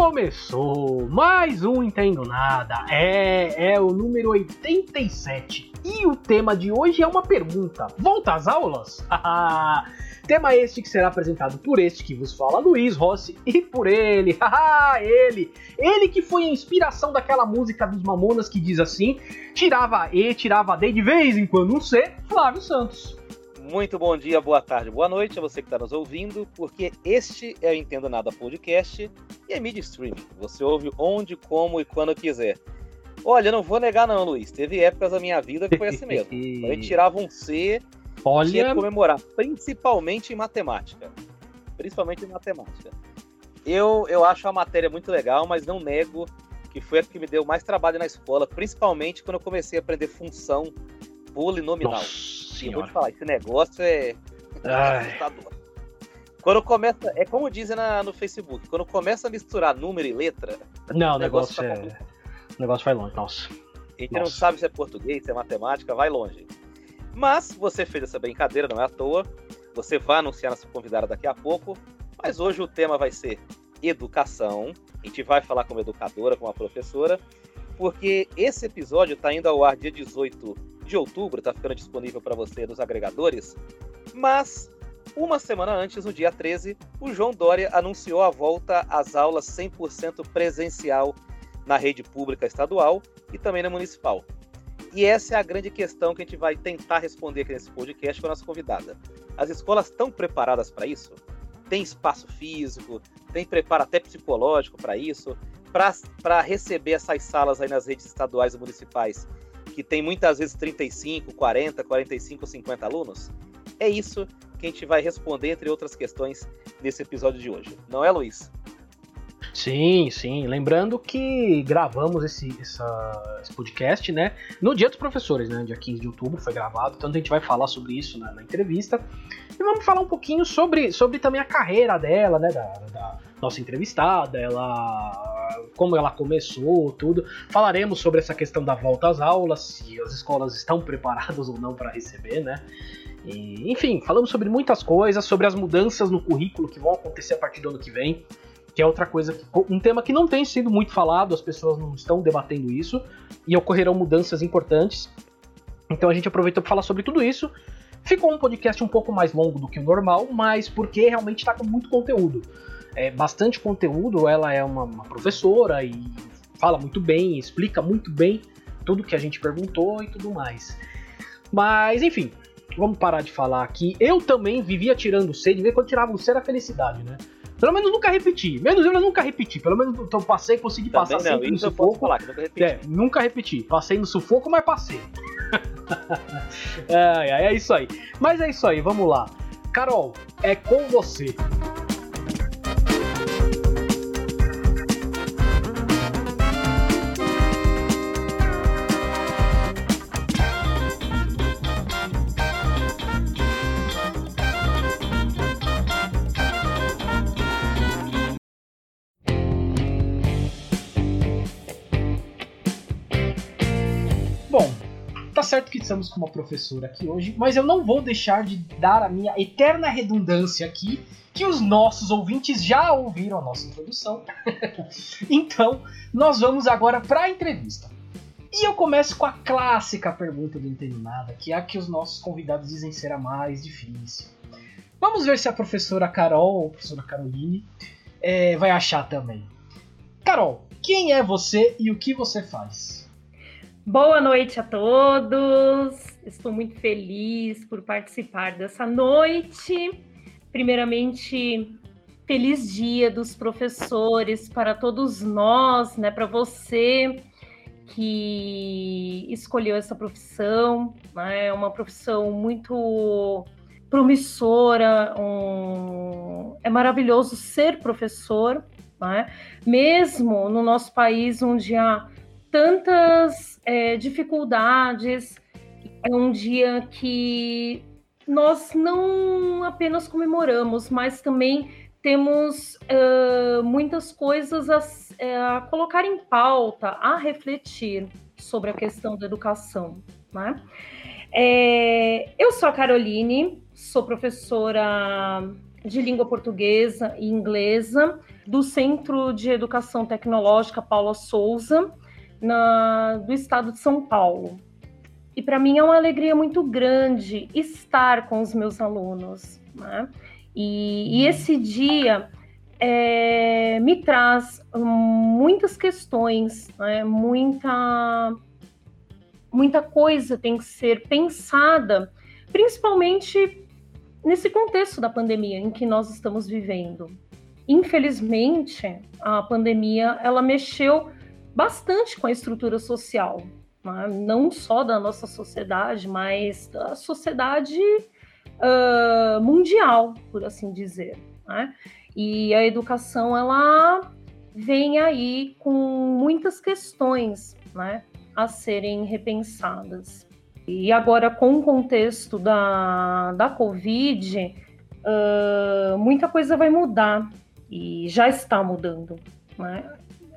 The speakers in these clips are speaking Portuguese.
Começou mais um Entendo Nada. É, é o número 87. E o tema de hoje é uma pergunta. Volta às aulas? tema este que será apresentado por este que vos fala, Luiz Rossi, e por ele, ele, ele que foi a inspiração daquela música dos Mamonas que diz assim: tirava E, tirava D de vez em quando um C, Flávio Santos. Muito bom dia, boa tarde, boa noite a você que está nos ouvindo, porque este é o Entendo Nada Podcast e é mídia streaming. Você ouve onde, como e quando quiser. Olha, não vou negar não, Luiz. Teve épocas da minha vida que foi assim mesmo. gente tirava um C, Olha... tinha que comemorar, principalmente em matemática. Principalmente em matemática. Eu, eu acho a matéria muito legal, mas não nego que foi a que me deu mais trabalho na escola, principalmente quando eu comecei a aprender função polinomial. Nossa eu vou te falar, esse negócio é assustador. Quando começa, é como dizem na, no Facebook, quando começa a misturar número e letra. Não, o negócio, negócio é. O negócio vai longe, nossa. A gente nossa. não sabe se é português, se é matemática, vai longe. Mas você fez essa brincadeira, não é à toa. Você vai anunciar nossa convidada daqui a pouco. Mas hoje o tema vai ser educação. A gente vai falar como educadora, como a professora, porque esse episódio está indo ao ar dia 18 de outubro, está ficando disponível para você nos agregadores. Mas, uma semana antes, no dia 13, o João Dória anunciou a volta às aulas 100% presencial na rede pública estadual e também na municipal. E essa é a grande questão que a gente vai tentar responder aqui nesse podcast com a nossa convidada. As escolas estão preparadas para isso? Tem espaço físico? Tem preparo até psicológico para isso? Para receber essas salas aí nas redes estaduais e municipais que tem muitas vezes 35, 40, 45, 50 alunos? É isso que a gente vai responder, entre outras questões, nesse episódio de hoje. Não é, Luiz? Sim, sim. Lembrando que gravamos esse, essa, esse podcast, né? No dia dos professores, né? Dia 15 de outubro foi gravado, então a gente vai falar sobre isso na, na entrevista. E vamos falar um pouquinho sobre, sobre também a carreira dela, né? Da, da nossa entrevistada, ela como ela começou, tudo. Falaremos sobre essa questão da volta às aulas, se as escolas estão preparadas ou não para receber, né? E, enfim, falamos sobre muitas coisas, sobre as mudanças no currículo que vão acontecer a partir do ano que vem, que é outra coisa, um tema que não tem sido muito falado, as pessoas não estão debatendo isso, e ocorrerão mudanças importantes. Então a gente aproveitou para falar sobre tudo isso. Ficou um podcast um pouco mais longo do que o normal, mas porque realmente está com muito conteúdo é, bastante conteúdo. Ela é uma, uma, professora e fala muito bem, explica muito bem tudo que a gente perguntou e tudo mais. Mas, enfim, vamos parar de falar aqui. Eu também vivia tirando C, de ver quando tirava o C era felicidade, né? Pelo menos nunca repeti. Menos eu nunca repeti. Pelo menos então, passei, consegui Também passar não, sempre no sufoco. Falar, nunca repeti. É, nunca repeti. Passei no sufoco, mas passei. é, é isso aí. Mas é isso aí, vamos lá. Carol, é com você. Certo que estamos com uma professora aqui hoje, mas eu não vou deixar de dar a minha eterna redundância aqui, que os nossos ouvintes já ouviram a nossa introdução. então, nós vamos agora para a entrevista. E eu começo com a clássica pergunta do Entendo Nada, que é a que os nossos convidados dizem ser a mais difícil. Vamos ver se a professora Carol ou a professora Caroline é, vai achar também. Carol, quem é você e o que você faz? Boa noite a todos. Estou muito feliz por participar dessa noite. Primeiramente, feliz dia dos professores para todos nós, né, para você que escolheu essa profissão, né, é uma profissão muito promissora, um... é maravilhoso ser professor, né? mesmo no nosso país onde há tantas é, dificuldades. É um dia que nós não apenas comemoramos, mas também temos uh, muitas coisas a, é, a, colocar em pauta, a refletir sobre a questão da educação. Né? É, eu sou a Caroline, sou professora de língua portuguesa e inglesa do Centro de Educação Tecnológica Paula Souza, na, do estado de São Paulo. E para mim é uma alegria muito grande estar com os meus alunos. Né? E, e, esse dia é, me traz muitas questões, né? muita, muita coisa tem que ser pensada, principalmente nesse contexto da pandemia em que nós estamos vivendo. Infelizmente, a pandemia ela mexeu bastante com a estrutura social, né? não só da nossa sociedade, mas da sociedade uh, mundial, por assim dizer. Né? E a educação ela vem aí com muitas questões né, a serem repensadas. E agora, com o contexto da, da Covid, uh, muita coisa vai mudar e já está mudando. Né?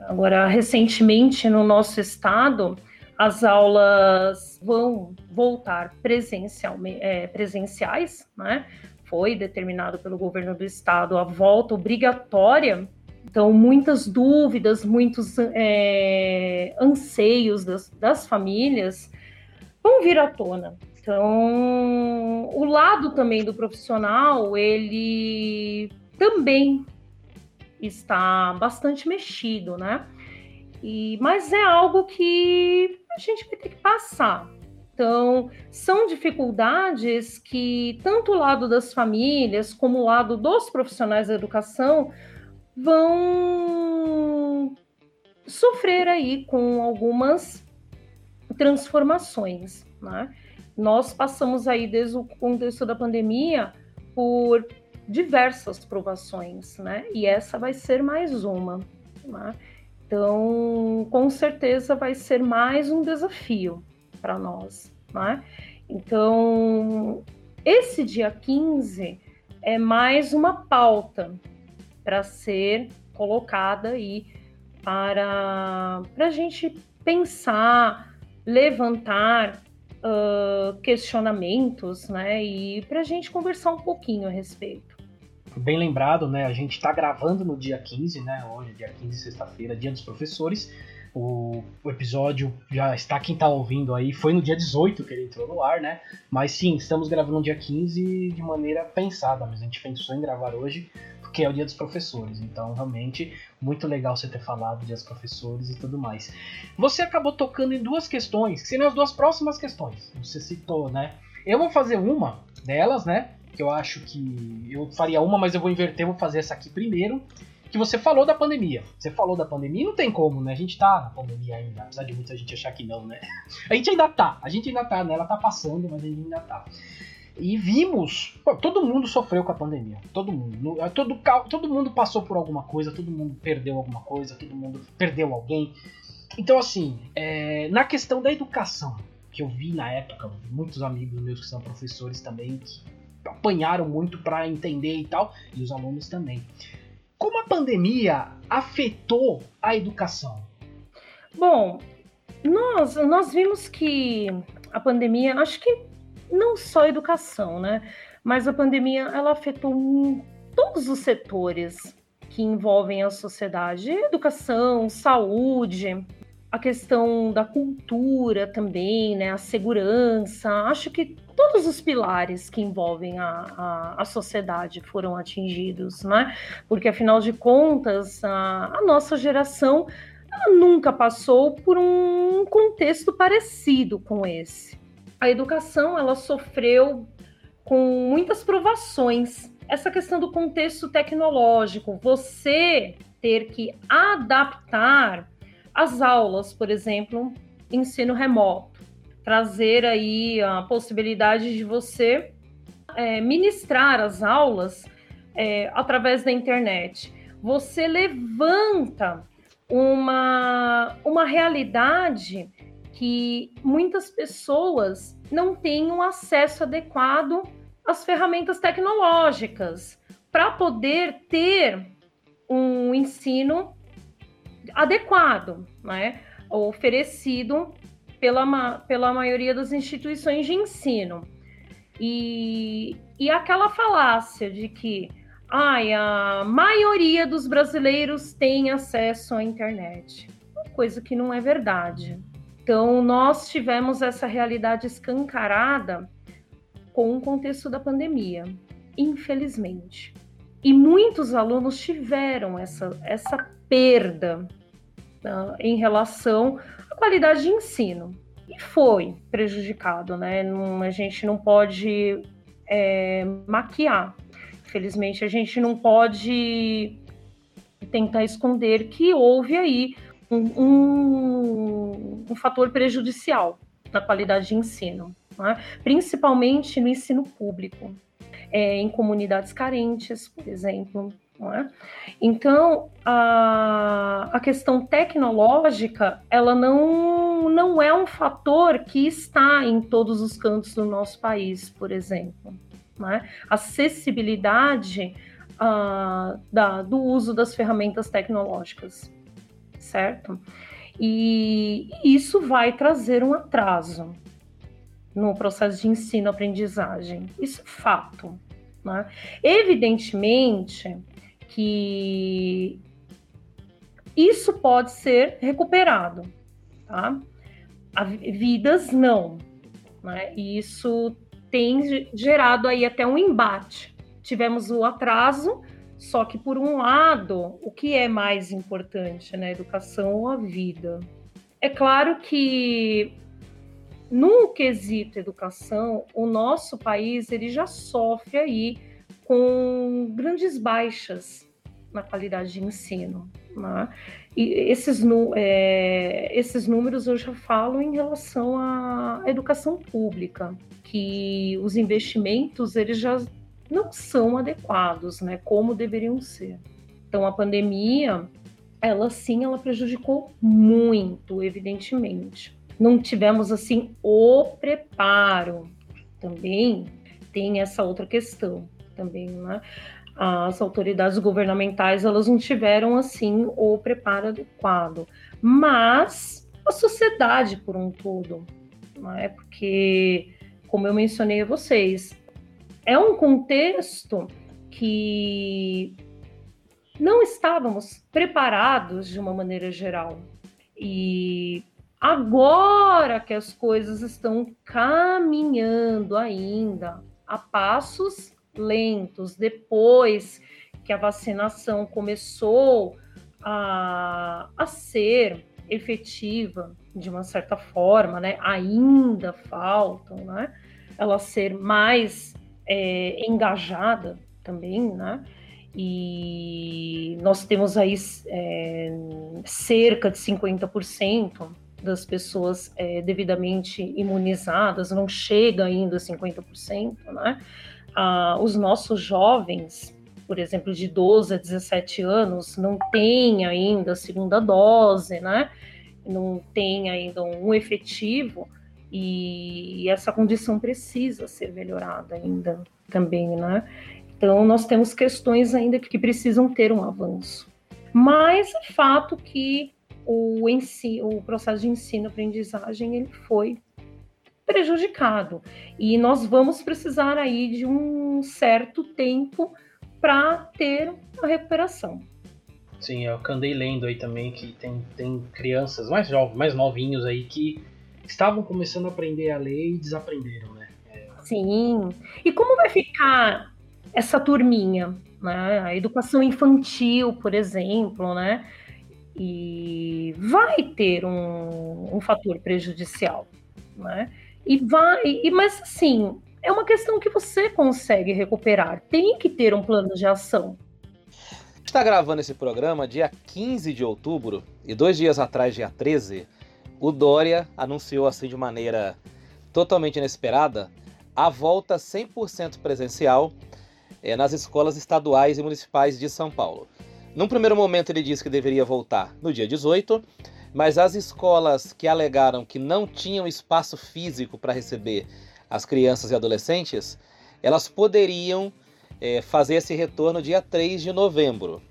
Agora, recentemente, no nosso estado, as aulas vão voltar presencialmente, é, presenciais, né? Foi determinado pelo governo do estado a volta obrigatória. Então, muitas dúvidas, muitos é, anseios das, das famílias vão vir à tona. Então, o lado também do profissional, ele também está bastante mexido, né? E, mas é algo que a gente vai ter que passar. Então, são dificuldades que tanto o lado das famílias como o lado dos profissionais da educação vão sofrer aí com algumas transformações. Né? Nós passamos aí desde o contexto da pandemia por diversas provações, né? E essa vai ser mais uma. Né? Então, com certeza vai ser mais um desafio para nós, né? Então, esse dia 15 é mais uma pauta para ser colocada aí para, para a gente pensar, levantar uh, questionamentos, né? E para a gente conversar um pouquinho a respeito. Bem lembrado, né? A gente está gravando no dia 15, né? Hoje, dia 15, sexta-feira, dia dos professores. O, o, episódio já está quem está ouvindo aí. Foi no dia 18 que ele entrou no ar, né? Mas sim, estamos gravando no dia 15 de maneira pensada, mas a gente pensou em gravar hoje porque é o dia dos professores. Então, realmente, muito legal você ter falado dia dos professores e tudo mais. Você acabou tocando em duas questões, que seriam as duas próximas questões. Você citou, né? Eu vou fazer uma delas, né? Que eu acho que eu faria uma, mas eu vou inverter, vou fazer essa aqui primeiro que você falou da pandemia. Você falou da pandemia, não tem como, né? A gente tá na pandemia ainda, apesar de muita gente achar que não, né? A gente ainda tá, a gente ainda tá, né? Ela tá passando, mas a gente ainda tá. E vimos, pô, todo mundo sofreu com a pandemia. Todo mundo. Todo, todo mundo passou por alguma coisa, todo mundo perdeu alguma coisa, todo mundo perdeu alguém. Então, assim, é, na questão da educação, que eu vi na época, muitos amigos meus que são professores também, que apanharam muito para entender e tal, e os alunos também. Como a pandemia afetou a educação? Bom, nós, nós vimos que a pandemia, acho que não só a educação, né? Mas a pandemia ela afetou todos os setores que envolvem a sociedade, educação, saúde, a questão da cultura também, né? A segurança. Acho que todos os pilares que envolvem a, a, a, sociedade foram atingidos, né? Porque, afinal de contas, a, a nossa geração nunca passou por um contexto parecido com esse. A educação, ela sofreu com muitas provações. Essa questão do contexto tecnológico, você ter que adaptar as aulas, por exemplo, ensino remoto trazer aí a possibilidade de você é, ministrar as aulas é, através da internet. Você levanta uma, uma realidade que muitas pessoas não têm um acesso adequado às ferramentas tecnológicas para poder ter um ensino adequado, né? oferecido pela, pela maioria das instituições de ensino. E, e aquela falácia de que ai, a maioria dos brasileiros tem acesso à internet. Coisa que não é verdade. Então, nós tivemos essa realidade escancarada com o contexto da pandemia, infelizmente. E muitos alunos tiveram essa, essa perda uh, em relação qualidade de ensino. E foi prejudicado, né? Não, a gente não pode é, maquiar. Infelizmente, a gente não pode tentar esconder que houve aí um, um, um fator prejudicial na qualidade de ensino, né? principalmente no ensino público, é, em comunidades carentes, por exemplo. É? Então, a, a questão tecnológica, ela não, não é um fator que está em todos os cantos do nosso país, por exemplo. Né? Acessibilidade uh, da, do uso das ferramentas tecnológicas certo? E isso vai trazer um atraso no processo de ensino-aprendizagem. Isso é fato. Né? Evidentemente que isso pode ser recuperado, tá? Vidas não, né? E isso tem gerado aí até um embate. Tivemos o atraso só que, por um lado, o que é mais importante, né? Educação ou a vida? É claro que no quesito educação, o nosso país ele já sofre aí com grandes baixas na qualidade de ensino. Né? E esses, é, esses números eu já falo em relação à educação pública, que os investimentos eles já não são adequados, né, como deveriam ser. Então a pandemia, ela sim, ela prejudicou muito, evidentemente. Não tivemos assim o preparo. Também tem essa outra questão também, né? As autoridades governamentais, elas não tiveram assim o preparo adequado, mas a sociedade por um todo, não é? Porque como eu mencionei a vocês, é um contexto que não estávamos preparados de uma maneira geral. E agora que as coisas estão caminhando ainda a passos lentos, depois que a vacinação começou a, a ser efetiva de uma certa forma, né? Ainda faltam, né? Ela ser mais é, engajada também, né? E nós temos aí é, cerca de 50% das pessoas é, devidamente imunizadas, não chega ainda a 50%, né? Ah, os nossos jovens, por exemplo, de 12 a 17 anos, não têm ainda a segunda dose, né? Não tem ainda um efetivo e essa condição precisa ser melhorada ainda também, né? Então, nós temos questões ainda que precisam ter um avanço. Mas é fato que o, ensino, o processo de ensino-aprendizagem ele foi prejudicado. E nós vamos precisar aí de um certo tempo para ter a recuperação. Sim, eu andei lendo aí também que tem, tem crianças mais jovens, mais novinhos aí que estavam começando a aprender a ler e desaprenderam, né? É... Sim. E como vai ficar essa turminha? Né? A educação infantil, por exemplo, né? E vai ter um, um fator prejudicial, né? E vai, e, mas assim, é uma questão que você consegue recuperar. Tem que ter um plano de ação. Está gravando esse programa dia 15 de outubro e dois dias atrás, dia 13, o Dória anunciou assim de maneira totalmente inesperada a volta 100% presencial é, nas escolas estaduais e municipais de São Paulo. Num primeiro momento ele disse que deveria voltar no dia 18, mas as escolas que alegaram que não tinham espaço físico para receber as crianças e adolescentes, elas poderiam é, fazer esse retorno dia 3 de novembro.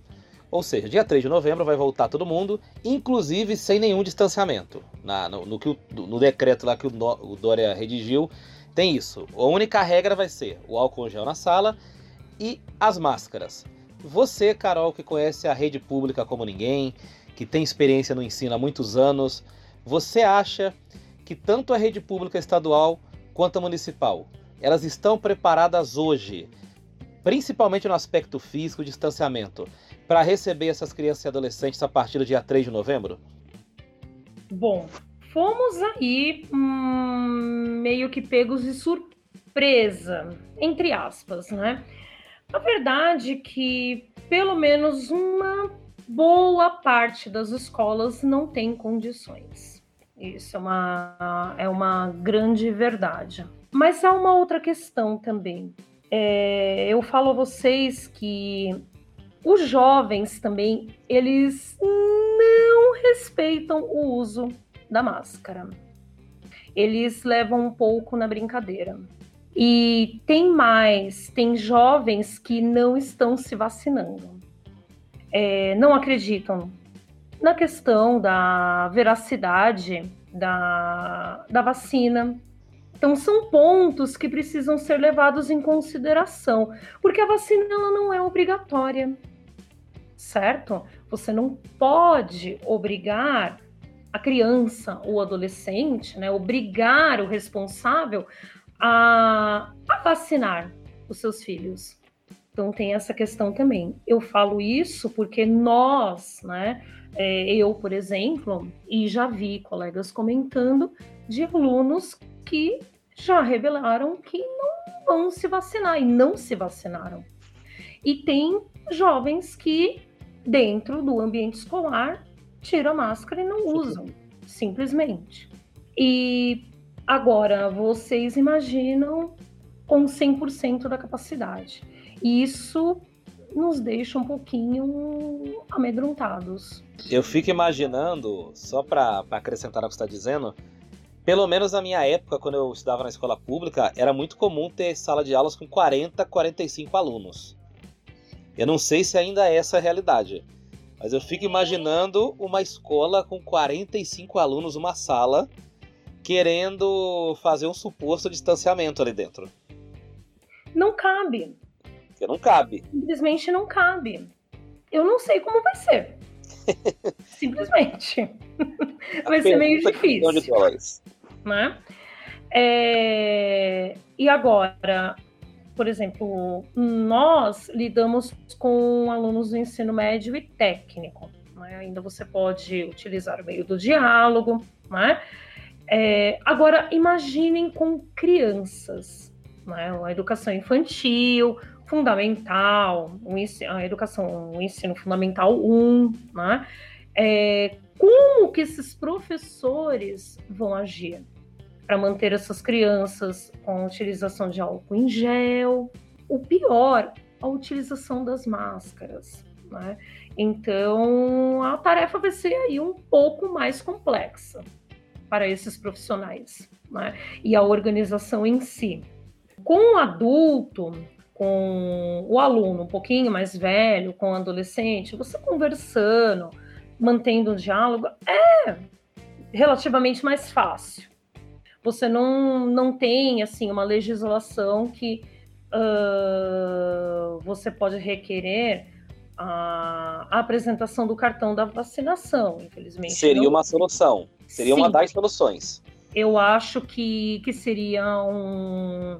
Ou seja, dia 3 de novembro vai voltar todo mundo, inclusive sem nenhum distanciamento. Na, no, no, no, decreto lá que o, o Dória redigiu, tem isso. A única regra vai ser o álcool gel na sala e as máscaras. Você, Carol, que conhece a rede pública como ninguém, que tem experiência no ensino há muitos anos, você acha que tanto a rede pública estadual quanto a municipal, elas estão preparadas hoje, principalmente no aspecto físico, distanciamento, para receber essas crianças e adolescentes a partir do dia 3 de novembro? Bom, fomos aí hum, meio que pegos de surpresa, entre aspas, né? A verdade é que pelo menos uma boa parte das escolas não tem condições. Isso é uma, é uma grande verdade. Mas há uma outra questão também. É, eu falo a vocês que os jovens também, eles não respeitam o uso da máscara. Eles levam um pouco na brincadeira. E tem mais, tem jovens que não estão se vacinando. É, não acreditam na questão da veracidade da, da vacina. Então, são pontos que precisam ser levados em consideração, porque a vacina ela não é obrigatória, certo? Você não pode obrigar a criança ou adolescente, né, obrigar o responsável a, a vacinar os seus filhos. Então tem essa questão também. Eu falo isso porque nós, né, é, eu, por exemplo, e já vi colegas comentando de alunos que já revelaram que não vão se vacinar e não se vacinaram. E tem jovens que, dentro do ambiente escolar, tiram a máscara e não usam, simplesmente. E agora, vocês imaginam com 100% da capacidade. E isso nos deixa um pouquinho amedrontados. Eu fico imaginando, só para acrescentar o que você está dizendo, pelo menos na minha época, quando eu estudava na escola pública, era muito comum ter sala de aulas com 40, 45 alunos. Eu não sei se ainda é essa a realidade, mas eu fico imaginando uma escola com 45 alunos, uma sala, querendo fazer um suposto distanciamento ali dentro. Não cabe. Porque não cabe. Simplesmente não cabe. Eu não sei como vai ser. Simplesmente. vai ser meio difícil. De né? É... E agora, por exemplo, nós lidamos com alunos do ensino médio e técnico. Né? Ainda você pode utilizar o meio do diálogo. Né? É... Agora, imaginem com crianças. Né? A educação infantil, fundamental, a educação, o ensino fundamental 1, né? É, como que esses professores vão agir para manter essas crianças com a utilização de álcool em gel? O pior, a utilização das máscaras, né? Então, a tarefa vai ser aí um pouco mais complexa para esses profissionais, né? E a organização em si. Com o adulto, com o aluno um pouquinho mais velho, com o adolescente, você conversando, mantendo um diálogo, é relativamente mais fácil. Você não, não tem assim uma legislação que uh, você pode requerer a, a, apresentação do cartão da vacinação, infelizmente. Seria não. uma solução. Seria Sim. uma das soluções. Eu acho que, que seria um,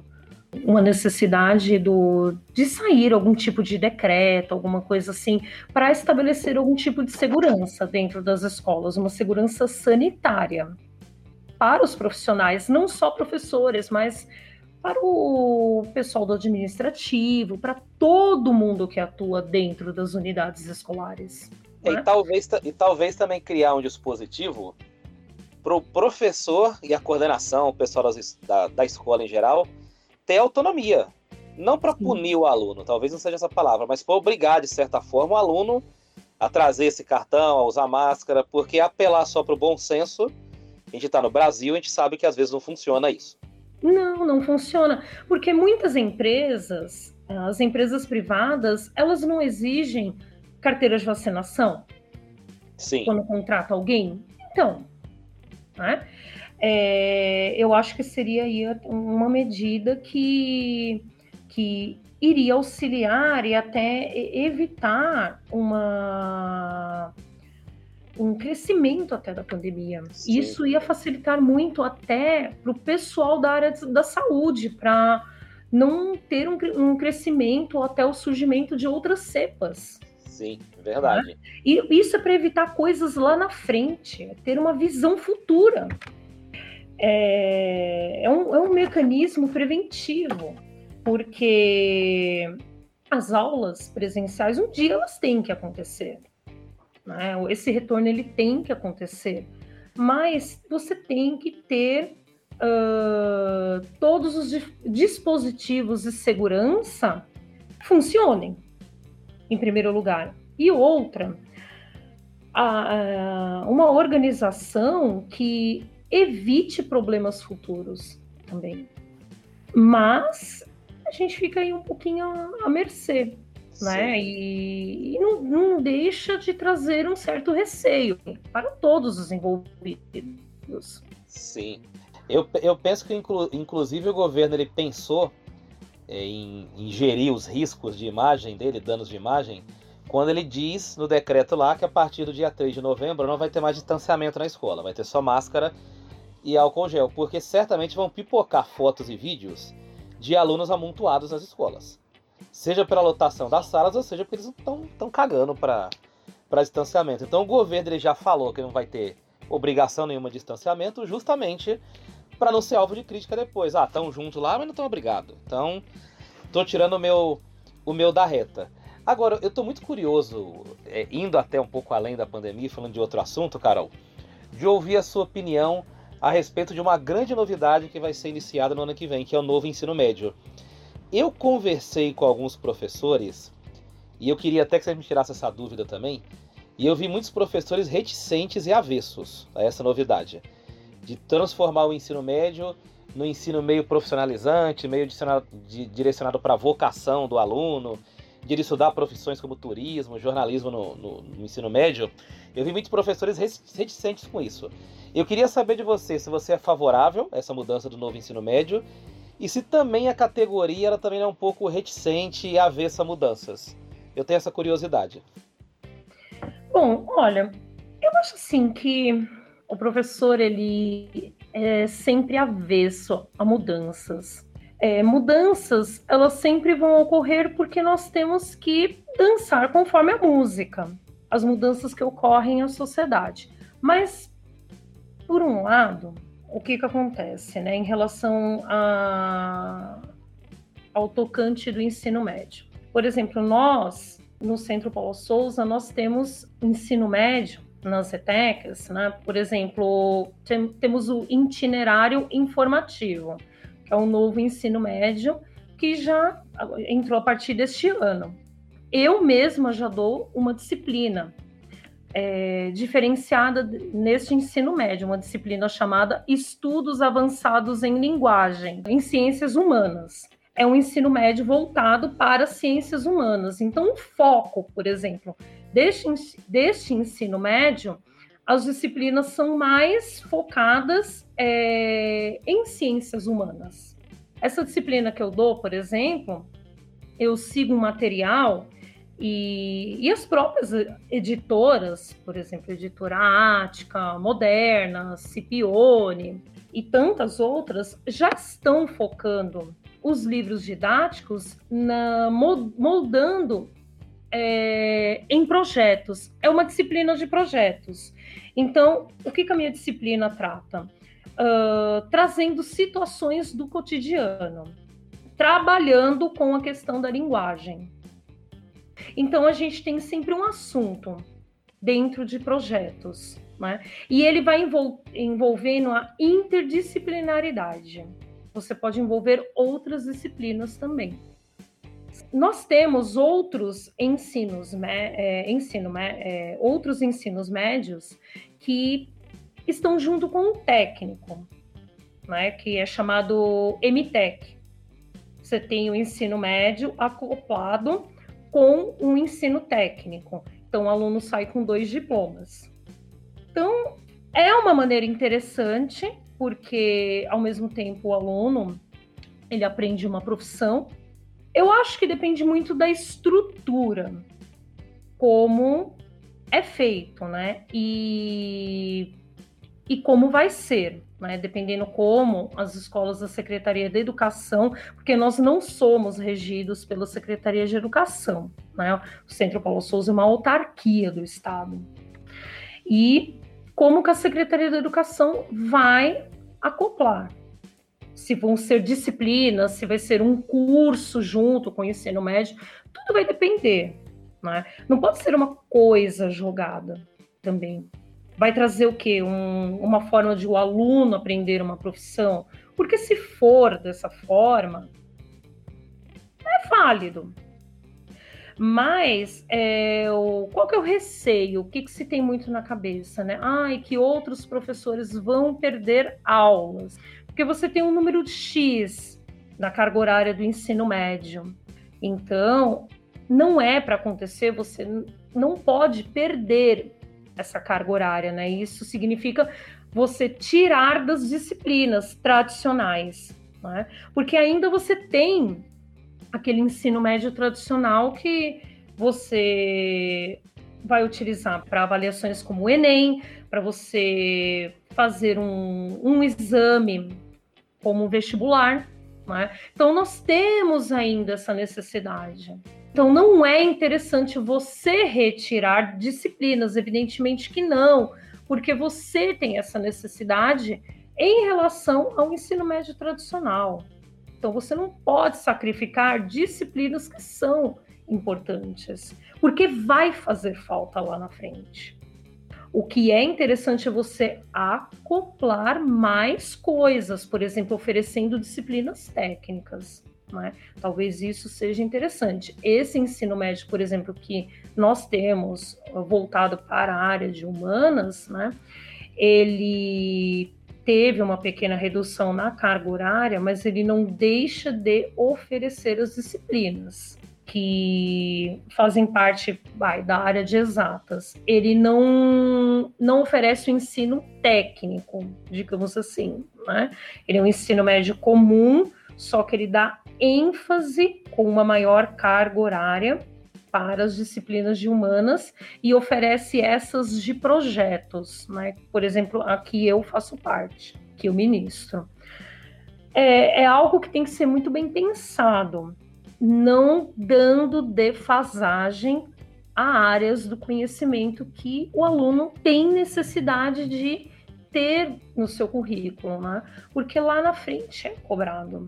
uma necessidade do, de sair algum tipo de decreto, alguma coisa assim, para estabelecer algum tipo de segurança dentro das escolas, uma segurança sanitária para os profissionais, não só professores, mas para o pessoal do administrativo, para todo mundo que atua dentro das unidades escolares. E, né? talvez, e talvez também criar um dispositivo para o professor e a coordenação, o pessoal das, da, da escola em geral, ter autonomia. Não para punir o aluno, talvez não seja essa palavra, mas para obrigar, de certa forma, o aluno a trazer esse cartão, a usar máscara, porque apelar só para o bom senso, a gente está no Brasil, a gente sabe que às vezes não funciona isso. Não, não funciona, porque muitas empresas, as empresas privadas, elas não exigem carteira de vacinação Sim. quando contrata alguém. Então, né? é, eu acho que seria aí uma medida que, que iria auxiliar e até evitar uma um crescimento até da pandemia. Sim. Isso ia facilitar muito até para o pessoal da área da saúde, para não ter um, um, crescimento ou até o surgimento de outras cepas. Sim, verdade. Né? E isso é para evitar coisas lá na frente, é ter uma visão futura. É, é, um, é um mecanismo preventivo, porque as aulas presenciais, um dia elas têm que acontecer. Né? Esse retorno ele tem que acontecer, mas você tem que ter uh, todos os dispositivos de segurança funcionem, em primeiro lugar. E outra, a, uma organização que evite problemas futuros também. Mas a gente fica aí um pouquinho à mercê né? E, e não, não, deixa de trazer um certo receio para todos os envolvidos. Sim. Eu, eu penso que, inclu, inclusive, o governo ele pensou é, em, em gerir os riscos de imagem dele, danos de imagem, quando ele diz no decreto lá que a partir do dia 3 de novembro não vai ter mais distanciamento na escola, vai ter só máscara e álcool gel, porque certamente vão pipocar fotos e vídeos de alunos amontoados nas escolas. Seja pela lotação das salas, ou seja porque eles estão tão cagando para distanciamento. Então o governo ele já falou que não vai ter obrigação nenhuma de distanciamento, justamente para não ser alvo de crítica depois. Ah, estão juntos lá, mas não estão obrigados. Então, tô tirando o meu, o meu da reta. Agora, eu tô muito curioso, é, indo até um pouco além da pandemia, falando de outro assunto, Carol, de ouvir a sua opinião a respeito de uma grande novidade que vai ser iniciada no ano que vem, que é o novo ensino médio. Eu conversei com alguns professores, e eu queria até que você me tirasse essa dúvida também, e eu vi muitos professores reticentes e avessos a essa novidade, de transformar o ensino médio no ensino meio profissionalizante, meio direcionado para a vocação do aluno, de estudar profissões como turismo, jornalismo no, no, no, ensino médio, eu vi muitos professores reticentes com isso. Eu queria saber de você se você é favorável a essa mudança do novo ensino médio e se também a categoria ela também é um pouco reticente e avessa a mudanças. Eu tenho essa curiosidade. Bom, olha, eu acho assim que o professor ele é sempre avesso a mudanças. É, mudanças elas sempre vão ocorrer porque nós temos que dançar conforme a música, as mudanças que ocorrem na sociedade. Mas por um lado, o que, que acontece né, em relação a, ao tocante do ensino médio. Por exemplo, nós, no Centro Paulo Souza, nós temos ensino médio nas ETECs, né? Por exemplo, tem, temos o itinerário informativo, que é o novo ensino médio que já entrou a partir deste ano. Eu mesma já dou uma disciplina é, diferenciada neste ensino médio, uma disciplina chamada Estudos Avançados em Linguagem, em Ciências Humanas. É um ensino médio voltado para ciências humanas. Então, o foco, por exemplo, deste, deste ensino médio, as disciplinas são mais focadas é, em ciências humanas. Essa disciplina que eu dou, por exemplo, eu sigo um material e, e, as próprias editoras, por exemplo, editora Ática, Moderna, Cipione e tantas outras, já estão focando os livros didáticos na, moldando é, em projetos. É uma disciplina de projetos. Então, o que, que a minha disciplina trata? Uh, trazendo situações do cotidiano, trabalhando com a questão da linguagem. Então a gente tem sempre um assunto dentro de projetos, né? E ele vai envol envolvendo a interdisciplinaridade. Você pode envolver outras disciplinas também. Nós temos outros ensinos, é, ensino, é, outros ensinos médios que estão junto com o técnico, né, que é chamado MTEC. Você tem o ensino médio acoplado com um ensino técnico. Então, o aluno sai com dois diplomas. Então, é uma maneira interessante, porque ao mesmo tempo o aluno ele aprende uma profissão, Eu acho que depende muito da estrutura, como é feito, né? E, e como vai ser, né? Dependendo como as escolas da Secretaria de Educação, porque nós não somos regidos pela Secretaria de Educação, né? O Centro Paulo Souza é uma autarquia do Estado. E como que a Secretaria da Educação vai acoplar. Se vão ser disciplinas, se vai ser um curso junto com o ensino médio, tudo vai depender. Né? Não pode ser uma coisa jogada também. Vai trazer o quê? Um, uma forma de o aluno aprender uma profissão? Porque se for dessa forma, é válido. Mas é, o, qual que é o receio? O que, que se tem muito na cabeça, né? Ai, que outros professores vão perder aulas. Porque você tem um número de X na carga horária do ensino médio. Então, não é para acontecer, você não pode perder essa carga horária, né? Isso significa você tirar das disciplinas tradicionais, né? Porque ainda você tem aquele ensino médio tradicional que você vai utilizar para avaliações como o Enem, para você fazer um, um exame como vestibular. Né? Então, nós temos ainda essa necessidade. Então, não é interessante você retirar disciplinas, evidentemente que não, porque você tem essa necessidade em relação ao ensino médio tradicional. Então, você não pode sacrificar disciplinas que são importantes, porque vai fazer falta lá na frente. O que é interessante é você acoplar mais coisas, por exemplo, oferecendo disciplinas técnicas. É? Talvez isso seja interessante. Esse ensino médio, por exemplo, que nós temos voltado para a área de humanas, né? ele teve uma pequena redução na carga horária, mas ele não deixa de oferecer as disciplinas que fazem parte vai, da área de exatas. Ele não, não oferece o ensino técnico, digamos assim. Né? Ele é um ensino médio comum, só que ele dá ênfase com uma maior carga horária para as disciplinas de humanas e oferece essas de projetos, né? Por exemplo, aqui eu faço parte, que eu ministro. É, é algo que tem que ser muito bem pensado, não dando defasagem a áreas do conhecimento que o aluno tem necessidade de ter no seu currículo, né? Porque lá na frente é cobrado.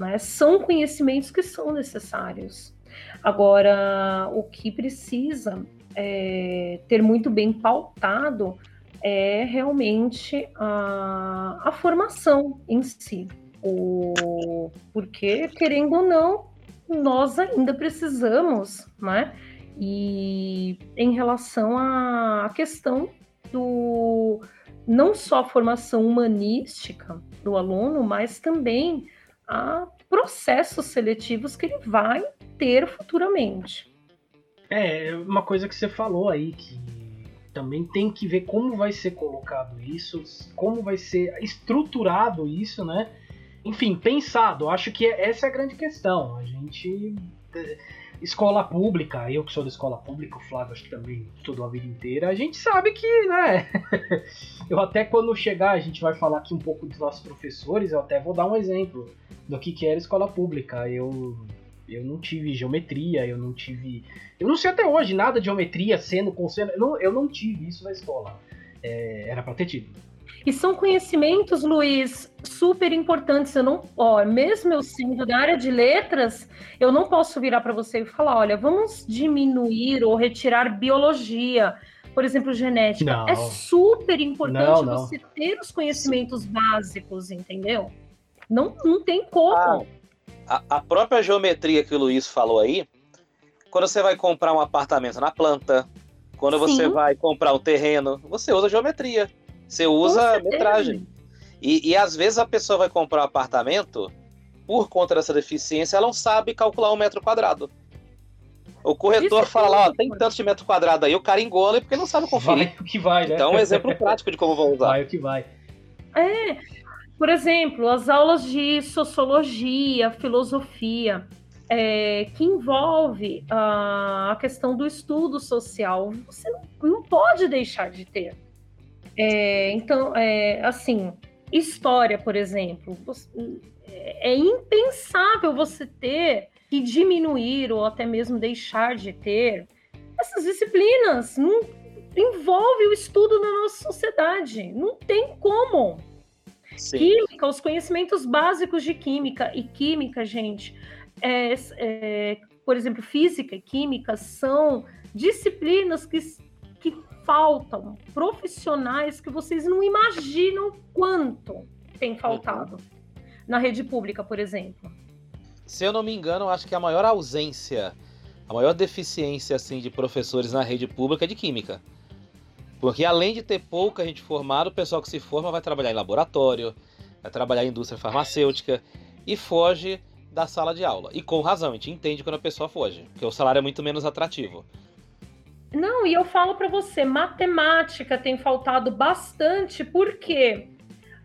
Né? São conhecimentos que são necessários. Agora, o que precisa é, ter muito bem pautado é realmente a, a formação em si. O, porque, querendo ou não, nós ainda precisamos, né? E em relação à questão do não só a formação humanística do aluno, mas também a processos seletivos que ele vai ter futuramente. É, uma coisa que você falou aí, que também tem que ver como vai ser colocado isso, como vai ser estruturado isso, né? Enfim, pensado. Acho que essa é a grande questão. A gente. Escola pública, eu que sou da escola pública, o Flávio acho que também estudou a vida inteira, a gente sabe que, né? eu até quando chegar, a gente vai falar aqui um pouco dos nossos professores, eu até vou dar um exemplo do que, que era escola pública. Eu eu não tive geometria, eu não tive. Eu não sei até hoje nada de geometria, seno, cosseno. Eu não, eu não tive isso na escola. É, era para ter tido. E são conhecimentos, Luiz, super importantes. Eu não, ó, mesmo eu sendo da área de letras, eu não posso virar para você e falar, olha, vamos diminuir ou retirar biologia, por exemplo, genética. Não. É super importante não, não. você ter os conhecimentos básicos, entendeu? Não, não tem como. Ah, a, a própria geometria que o Luiz falou aí, quando você vai comprar um apartamento na planta, quando Sim. você vai comprar um terreno, você usa geometria. Você usa metragem. E, e às vezes a pessoa vai comprar um apartamento, por conta dessa deficiência, ela não sabe calcular um metro quadrado. O corretor fala lá, ó, tem tanto de metro quadrado aí, o cara engola porque não sabe conferir. Vai o que vai, né? Então, um exemplo prático de como vão usar. Vai o que vai. É, por exemplo, as aulas de sociologia, filosofia. é, que envolve a questão do estudo social. Você não, não pode deixar de ter. É, então, é, assim, história, por exemplo, você, é impensável você ter que diminuir ou até mesmo deixar de ter essas disciplinas. Não envolve o estudo na nossa sociedade. Não tem como. Sim. Química, os conhecimentos básicos de química e química, gente, é, é, por exemplo, física e química são disciplinas que faltam, profissionais que vocês não imaginam quanto tem faltado uhum. na rede pública, por exemplo. Se eu não me engano, acho que a maior ausência, a maior deficiência assim de professores na rede pública é de química. Porque além de ter pouca gente formada, o pessoal que se forma vai trabalhar em laboratório, vai trabalhar em indústria farmacêutica e foge da sala de aula. E com razão, a gente entende quando a pessoa foge, porque o salário é muito menos atrativo. Não, e eu falo para você, matemática tem faltado bastante, porque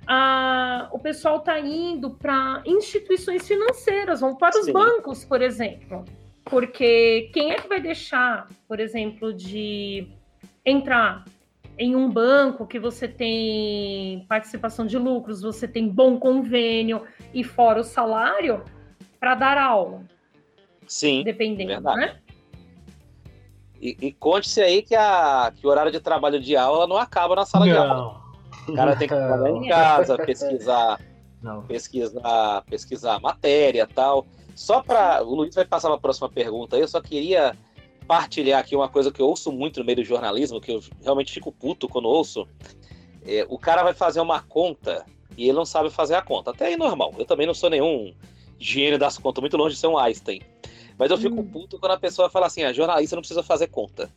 a, o pessoal está indo para instituições financeiras, vão para os Sim. bancos, por exemplo. Porque quem é que vai deixar, por exemplo, de entrar em um banco que você tem participação de lucros, você tem bom convênio e fora o salário para dar aula. Sim. Dependendo, verdade. né? E, e conte-se aí que, a, que o horário de trabalho de aula não acaba na sala não. de aula. O cara tem que trabalhar em casa, pesquisar, não. pesquisar, pesquisar matéria tal. Só para o Luiz vai passar para a próxima pergunta. Eu só queria partilhar aqui uma coisa que eu ouço muito no meio do jornalismo, que eu realmente fico puto quando ouço. É, o cara vai fazer uma conta e ele não sabe fazer a conta. Até aí normal. Eu também não sou nenhum gênio das contas, muito longe de ser um Einstein. Mas eu fico hum. puto quando a pessoa fala assim: a ah, jornalista não precisa fazer conta.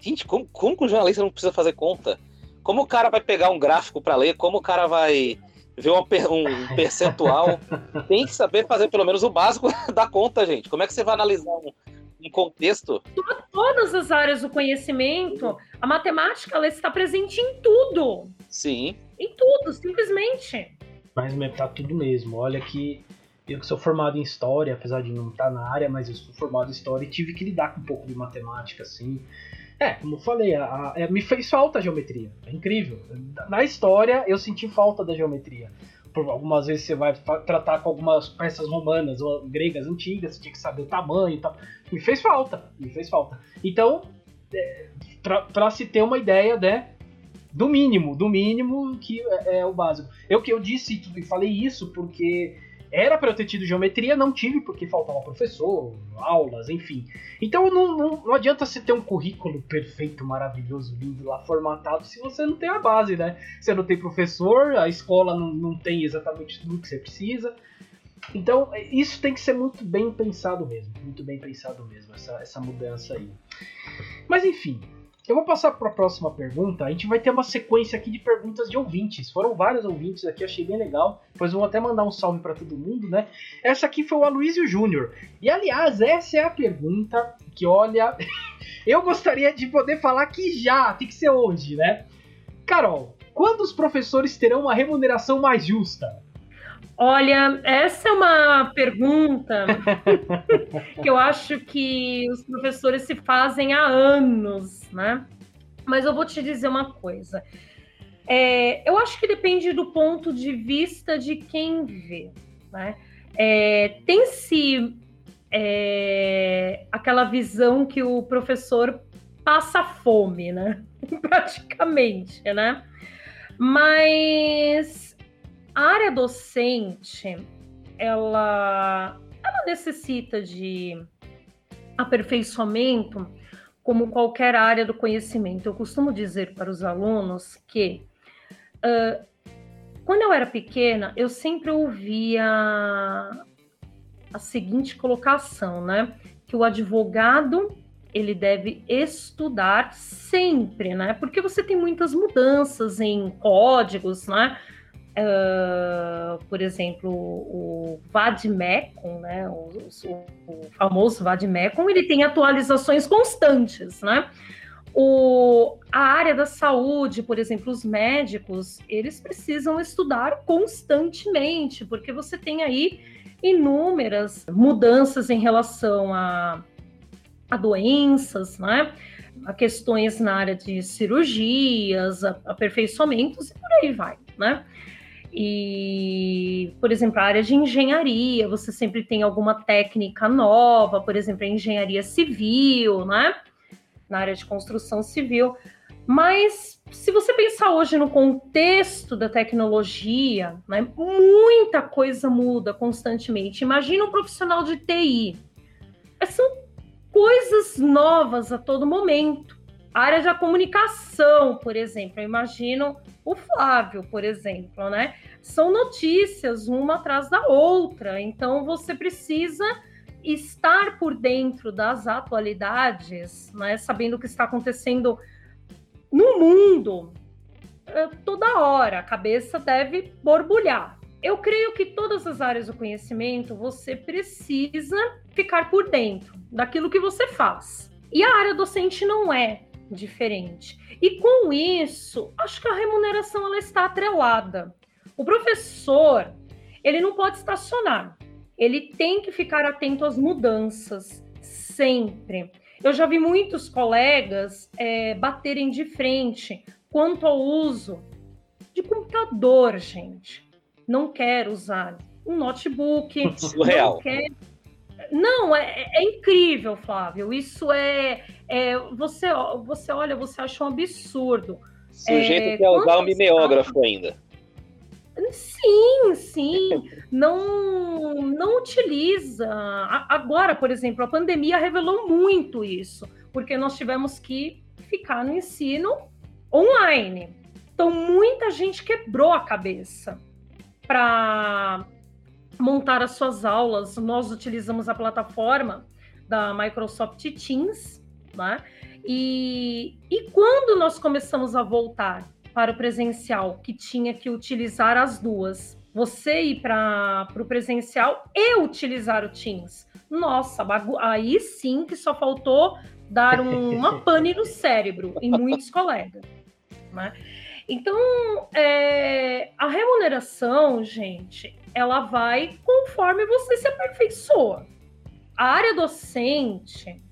Gente, como, como que o jornalista não precisa fazer conta? Como o cara vai pegar um gráfico para ler? Como o cara vai ver um, um percentual? Tem que saber fazer pelo menos o básico da conta, gente. Como é que você vai analisar um, um contexto. Todas as áreas do conhecimento, a matemática ela está presente em tudo. Sim. Em tudo, simplesmente. Mas tá tudo mesmo. Olha que eu que sou formado em história, apesar de não estar na área, mas eu sou formado em história e tive que lidar com um pouco de matemática, assim. É, como eu falei, a, a, a, me fez falta a geometria. É incrível. Na história, eu senti falta da geometria por algumas vezes você vai tratar com algumas peças romanas ou gregas antigas, você tinha que saber o tamanho e tal. Me fez falta, me fez falta. Então, é, para se ter uma ideia, né, do mínimo, do mínimo que é, é o básico. Eu que eu disse e falei isso porque era para eu ter tido geometria, não tive porque faltava professor, aulas, enfim. Então não, não, não, adianta você ter um currículo perfeito, maravilhoso, lindo lá formatado se você não tem a base, né? Você não tem professor, a escola não, não tem exatamente tudo que você precisa. Então isso tem que ser muito bem pensado mesmo, muito bem pensado mesmo, essa, essa mudança aí. Mas enfim, eu vou passar para a próxima pergunta. A gente vai ter uma sequência aqui de perguntas de ouvintes. Foram vários ouvintes aqui, achei bem legal. Depois eu vou até mandar um salve para todo mundo, né? Essa aqui foi o Aloysio Júnior. E aliás, essa é a pergunta que, olha, eu gostaria de poder falar que já, tem que ser hoje, né? Carol, quando os professores terão uma remuneração mais justa? Olha, essa é uma pergunta que eu acho que os professores se fazem há anos, né? Mas eu vou te dizer uma coisa. É, eu acho que depende do ponto de vista de quem vê, né? É, Tem-se é, aquela visão que o professor passa fome, né? Praticamente, né? Mas a área docente, ela, ela necessita de aperfeiçoamento como qualquer área do conhecimento. Eu costumo dizer para os alunos que uh, quando eu era pequena, eu sempre ouvia a seguinte colocação, né? Que o advogado ele deve estudar sempre, né? Porque você tem muitas mudanças em códigos, né? Uh, por exemplo, o Vadmecum, né, o, o, o famoso Vadmecum, ele tem atualizações constantes, né? O, a área da saúde, por exemplo, os médicos, eles precisam estudar constantemente, porque você tem aí inúmeras mudanças em relação a, a doenças, né? a questões na área de cirurgias, aperfeiçoamentos e por aí vai, né? E, por exemplo, a área de engenharia, você sempre tem alguma técnica nova, por exemplo, a engenharia civil, né? Na área de construção civil. Mas se você pensar hoje no contexto da tecnologia, né, muita coisa muda constantemente. Imagina um profissional de TI. São coisas novas a todo momento. A área da comunicação, por exemplo, eu imagino o Flávio, por exemplo, né? São notícias uma atrás da outra, então você precisa estar por dentro das atualidades, né? Sabendo o que está acontecendo no mundo eh, toda hora, a cabeça deve borbulhar. Eu creio que todas as áreas do conhecimento você precisa ficar por dentro daquilo que você faz. E a área docente não é diferente. E com isso, acho que a remuneração ela está atrelada. O professor, ele não pode estacionar. Ele tem que ficar atento às mudanças sempre. Eu já vi muitos colegas é, baterem de frente quanto ao uso de computador, gente. Não quer usar um notebook. Surreal. Não quer não, é, é, incrível, Flávio. Isso é, é, você, você olha, você acha um absurdo. Sujeito é, quer usar um mimeógrafo ainda. Sim, sim. não, não utiliza. Agora, por exemplo, a pandemia revelou muito isso, porque nós tivemos que ficar no ensino online. Então, muita gente quebrou a cabeça para montar as suas aulas. Nós utilizamos a plataforma da Microsoft Teams, né? E, e quando nós começamos a voltar para o presencial, que tinha que utilizar as duas, você ir para o presencial e utilizar o Teams. Nossa, aí sim que só faltou dar um, uma pane no cérebro em muitos colegas. Né? Então, é, a remuneração, gente, ela vai conforme você se aperfeiçoa. A área docente,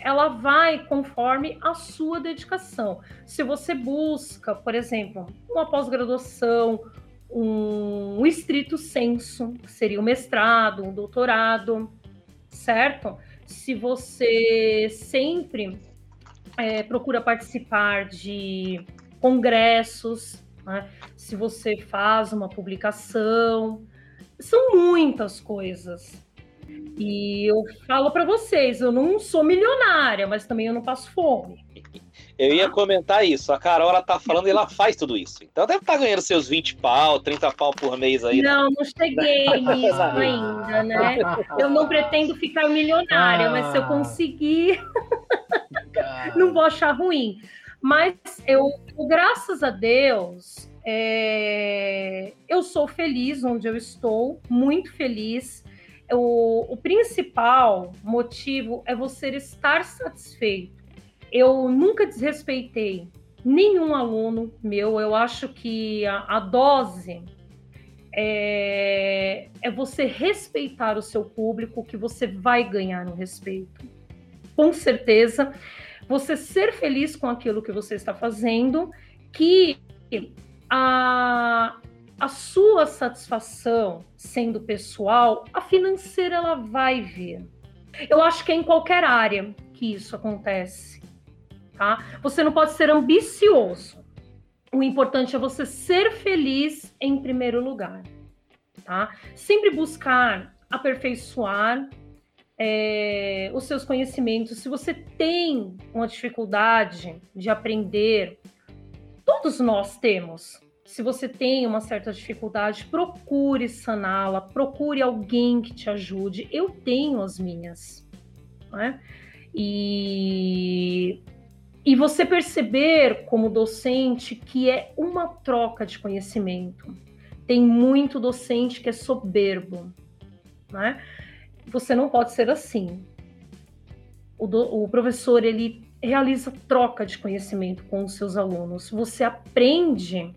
ela vai conforme a sua dedicação. Se você busca, por exemplo, uma pós-graduação, um, estrito senso, que seria um mestrado, um doutorado, certo? Se você sempre é, procura participar de congressos, né? se você faz uma publicação, são muitas coisas. E eu falo para vocês, eu não sou milionária, mas também eu não passo fome. Eu ia comentar isso. A Carol, ela tá falando e ela faz tudo isso. Então deve estar tá ganhando seus 20 pau, 30 pau por mês aí. Não, não cheguei nisso ainda, né? Eu não pretendo ficar milionária, mas se eu conseguir, não vou achar ruim. Mas eu, graças a Deus, é, eu sou feliz onde eu estou, muito feliz. O, o principal motivo é você estar satisfeito. Eu nunca desrespeitei nenhum aluno meu. Eu acho que a, a dose é, é, você respeitar o seu público, que você vai ganhar no respeito. Com certeza você ser feliz com aquilo que você está fazendo, que a, a sua satisfação sendo pessoal, a financeira ela vai vir. Eu acho que é em qualquer área que isso acontece, tá? Você não pode ser ambicioso. O importante é você ser feliz em primeiro lugar, tá? Sempre buscar aperfeiçoar é, os seus conhecimentos. Se você tem uma dificuldade de aprender, todos nós temos. Se você tem uma certa dificuldade, procure saná-la, procure alguém que te ajude. Eu tenho as minhas. Né? E, e você perceber, como docente, que é uma troca de conhecimento. Tem muito docente que é soberbo. Né? Você não pode ser assim. O, do, o professor ele realiza troca de conhecimento com os seus alunos. Você aprende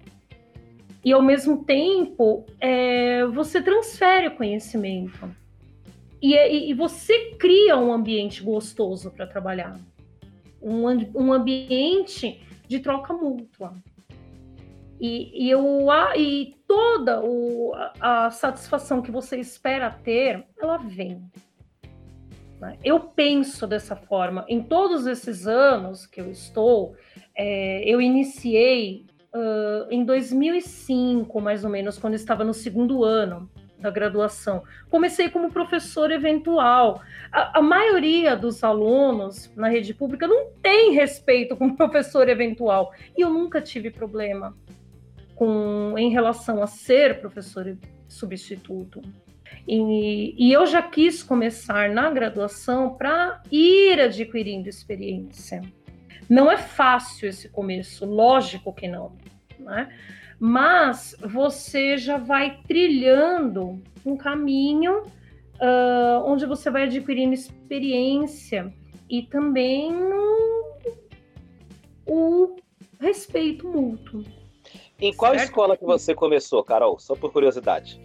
e, ao mesmo tempo, é, você transfere o conhecimento. E, e, e, você cria um ambiente gostoso para trabalhar. Um, um ambiente de troca mútua. E, e, eu, e toda o, a, a satisfação que você espera ter, ela vem. Né? Eu penso dessa forma. Em todos esses anos que eu estou, é, eu iniciei uh, em 2005, mais ou menos, quando estava no segundo ano da graduação. Comecei como professor eventual. A, a, maioria dos alunos na rede pública não tem respeito com professor eventual. E eu nunca tive problema com, em relação a ser professor substituto. E, e eu já quis começar na graduação para ir adquirindo experiência. Não é fácil esse começo, lógico que não, né? mas você já vai trilhando um caminho uh, onde você vai adquirindo experiência e também o respeito mútuo. Em qual certo? escola que você começou, Carol? Só por curiosidade.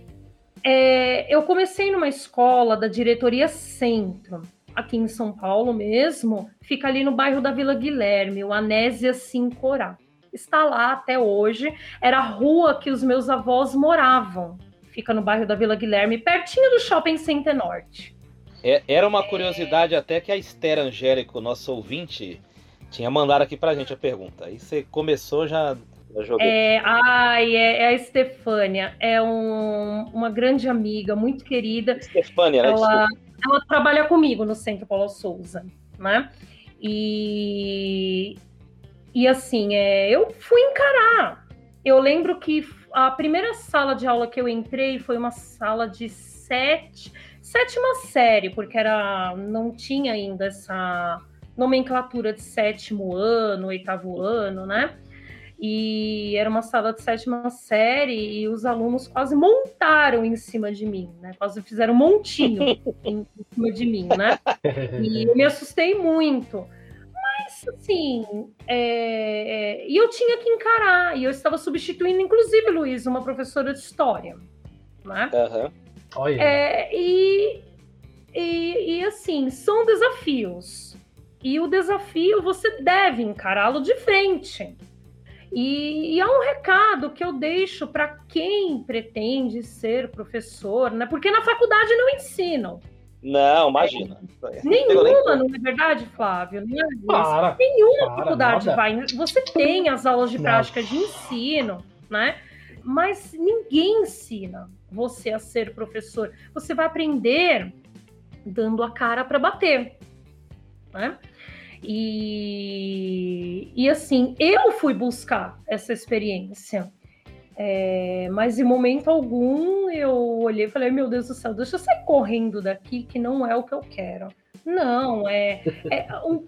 É, eu comecei numa escola da diretoria Centro, aqui em São Paulo mesmo, fica ali no bairro da Vila Guilherme, o Anésia Sincorá está lá até hoje. Era a rua que os meus avós moravam. Fica no bairro da Vila Guilherme, pertinho do Shopping Center Norte. É, era uma curiosidade até que a Esther Angélico, nosso ouvinte, tinha mandado aqui pra gente a pergunta. Aí você começou já. É, ai, é, é, a Estefânia. É um, uma grande amiga, muito querida. Estefânia, né? Ela, ela trabalha comigo no Centro Paulo Souza, né? E e assim, é, eu fui encarar. Eu lembro que a primeira sala de aula que eu entrei foi uma sala de sete, sétima série, porque era não tinha ainda essa nomenclatura de sétimo ano, oitavo ano, né? E era uma sala de sétima série e os alunos quase montaram em cima de mim, né? Quase fizeram um montinho em cima de mim, né? E eu me assustei muito. Mas, assim, é, é, e eu tinha que encarar, e eu estava substituindo, inclusive, Luiz, uma professora de história, né? Uhum. É, e, e, e, assim, são desafios. E o desafio você deve encará-lo de frente. E, e há um recado que eu deixo para quem pretende ser professor, né? Porque na faculdade não ensinam. Não, imagina. É. Nenhuma, não é verdade, Flávio? Não é para, Nenhuma para, faculdade nada. vai. Você tem as aulas de prática de ensino, né? Mas ninguém ensina você a ser professor. Você vai aprender dando a cara para bater, né? E, e assim, eu fui buscar essa experiência. É, mas em momento algum eu olhei e falei: Meu Deus do céu, deixa eu sair correndo daqui, que não é o que eu quero. Não, é. é o,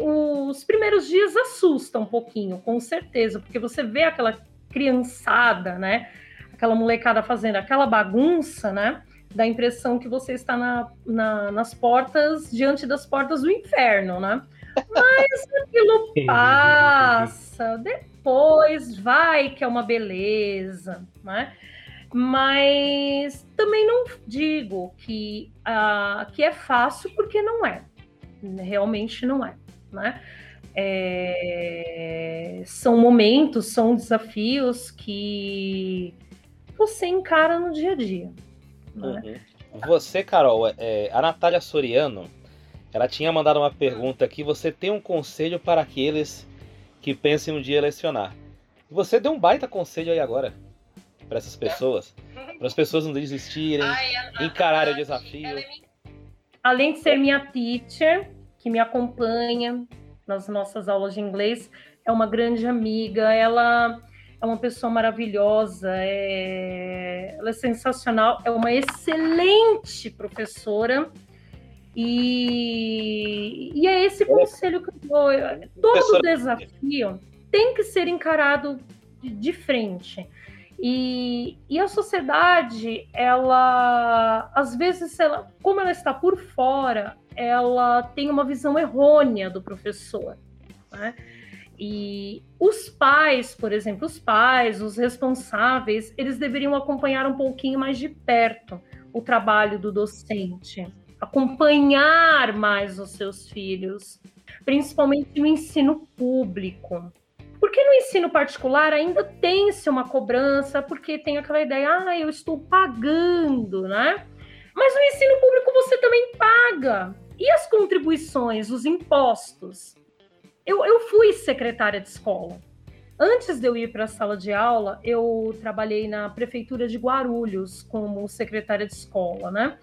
o, os primeiros dias assustam um pouquinho, com certeza, porque você vê aquela criançada, né? Aquela molecada fazendo aquela bagunça, né? Dá a impressão que você está na, na, nas portas, diante das portas do inferno, né? Mas aquilo passa. Depois vai que é uma beleza, né? Mas também não digo que, uh, que é fácil, porque não é. Realmente não é, né? É, são momentos, são desafios que você encara no dia a dia. Né? Uhum. Você, Carol, é, a Natália Soriano, ela tinha mandado uma pergunta aqui. Você tem um conselho para aqueles que pensam um dia lecionar? Você deu um baita conselho aí agora para essas pessoas, para as pessoas não desistirem, encararem o desafio. Além de ser minha teacher, que me acompanha nas nossas aulas de inglês, é uma grande amiga. Ela é uma pessoa maravilhosa, é... ela é sensacional, é uma excelente professora e, e é esse conselho que eu dou. Todo desafio tem que ser encarado de, frente. E, e, a sociedade, ela, às vezes, ela, como ela está por fora, ela tem uma visão errônea do professor. Né? E os pais, por exemplo, os pais, os responsáveis, eles deveriam acompanhar um pouquinho mais de perto o trabalho do docente, acompanhar mais os seus filhos, principalmente no ensino público. Porque no ensino particular ainda tem-se uma cobrança, porque tem aquela ideia, ah, eu estou pagando, né? Mas no ensino público você também paga. E as contribuições, os impostos? Eu, eu fui secretária de escola. Antes de eu ir para a sala de aula, eu trabalhei na prefeitura de Guarulhos como secretária de escola, né?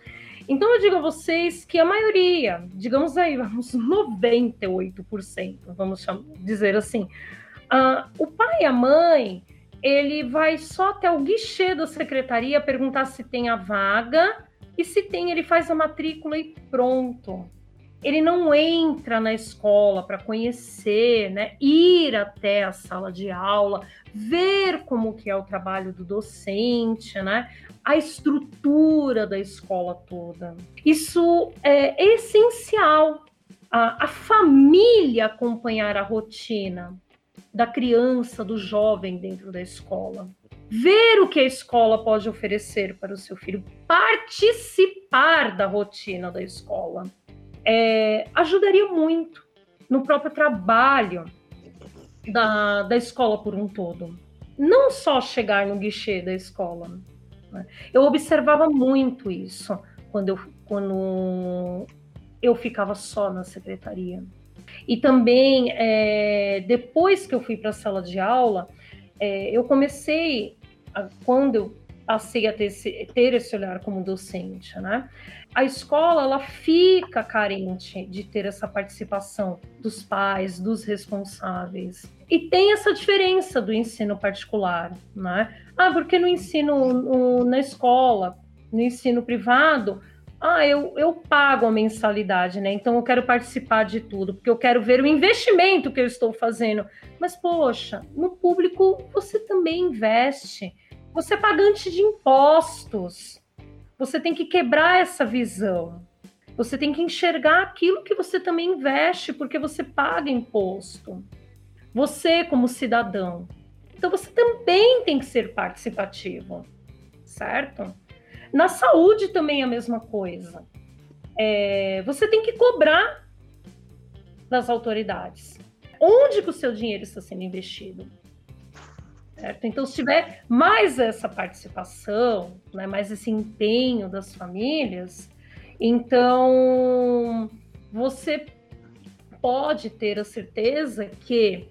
Então eu digo a vocês que a maioria, digamos aí, vamos 98%, vamos dizer assim, uh, o pai e a mãe, ele vai só até o guichê da secretaria perguntar se tem a vaga e se tem, ele faz a matrícula e pronto. Ele não entra na escola para conhecer, né, ir até a sala de aula, ver como que é o trabalho do docente, né, a estrutura da escola toda. Isso é essencial. A, a família acompanhar a rotina da criança, do jovem dentro da escola. Ver o que a escola pode oferecer para o seu filho, participar da rotina da escola é, ajudaria muito no próprio trabalho da, da escola por um todo. Não só chegar no guichê da escola. Né? Eu observava muito isso quando eu, quando eu ficava só na secretaria. E também, é, depois que eu fui para a sala de aula, é, eu comecei, a, quando eu passei a ter esse, ter esse olhar como docente, né? A escola ela fica carente de ter essa participação dos pais, dos responsáveis. E tem essa diferença do ensino particular, né? Ah, porque no ensino no, na escola, no ensino privado, ah, eu, eu pago a mensalidade, né? Então eu quero participar de tudo, porque eu quero ver o investimento que eu estou fazendo. Mas, poxa, no público você também investe. Você é pagante de impostos. Você tem que quebrar essa visão. Você tem que enxergar aquilo que você também investe, porque você paga imposto. Você, como cidadão. Então, você também tem que ser participativo, certo? Na saúde também é a mesma coisa. É, você tem que cobrar das autoridades. Onde que o seu dinheiro está sendo investido? Certo? Então, se tiver mais essa participação, né, mais esse empenho das famílias, então você pode ter a certeza que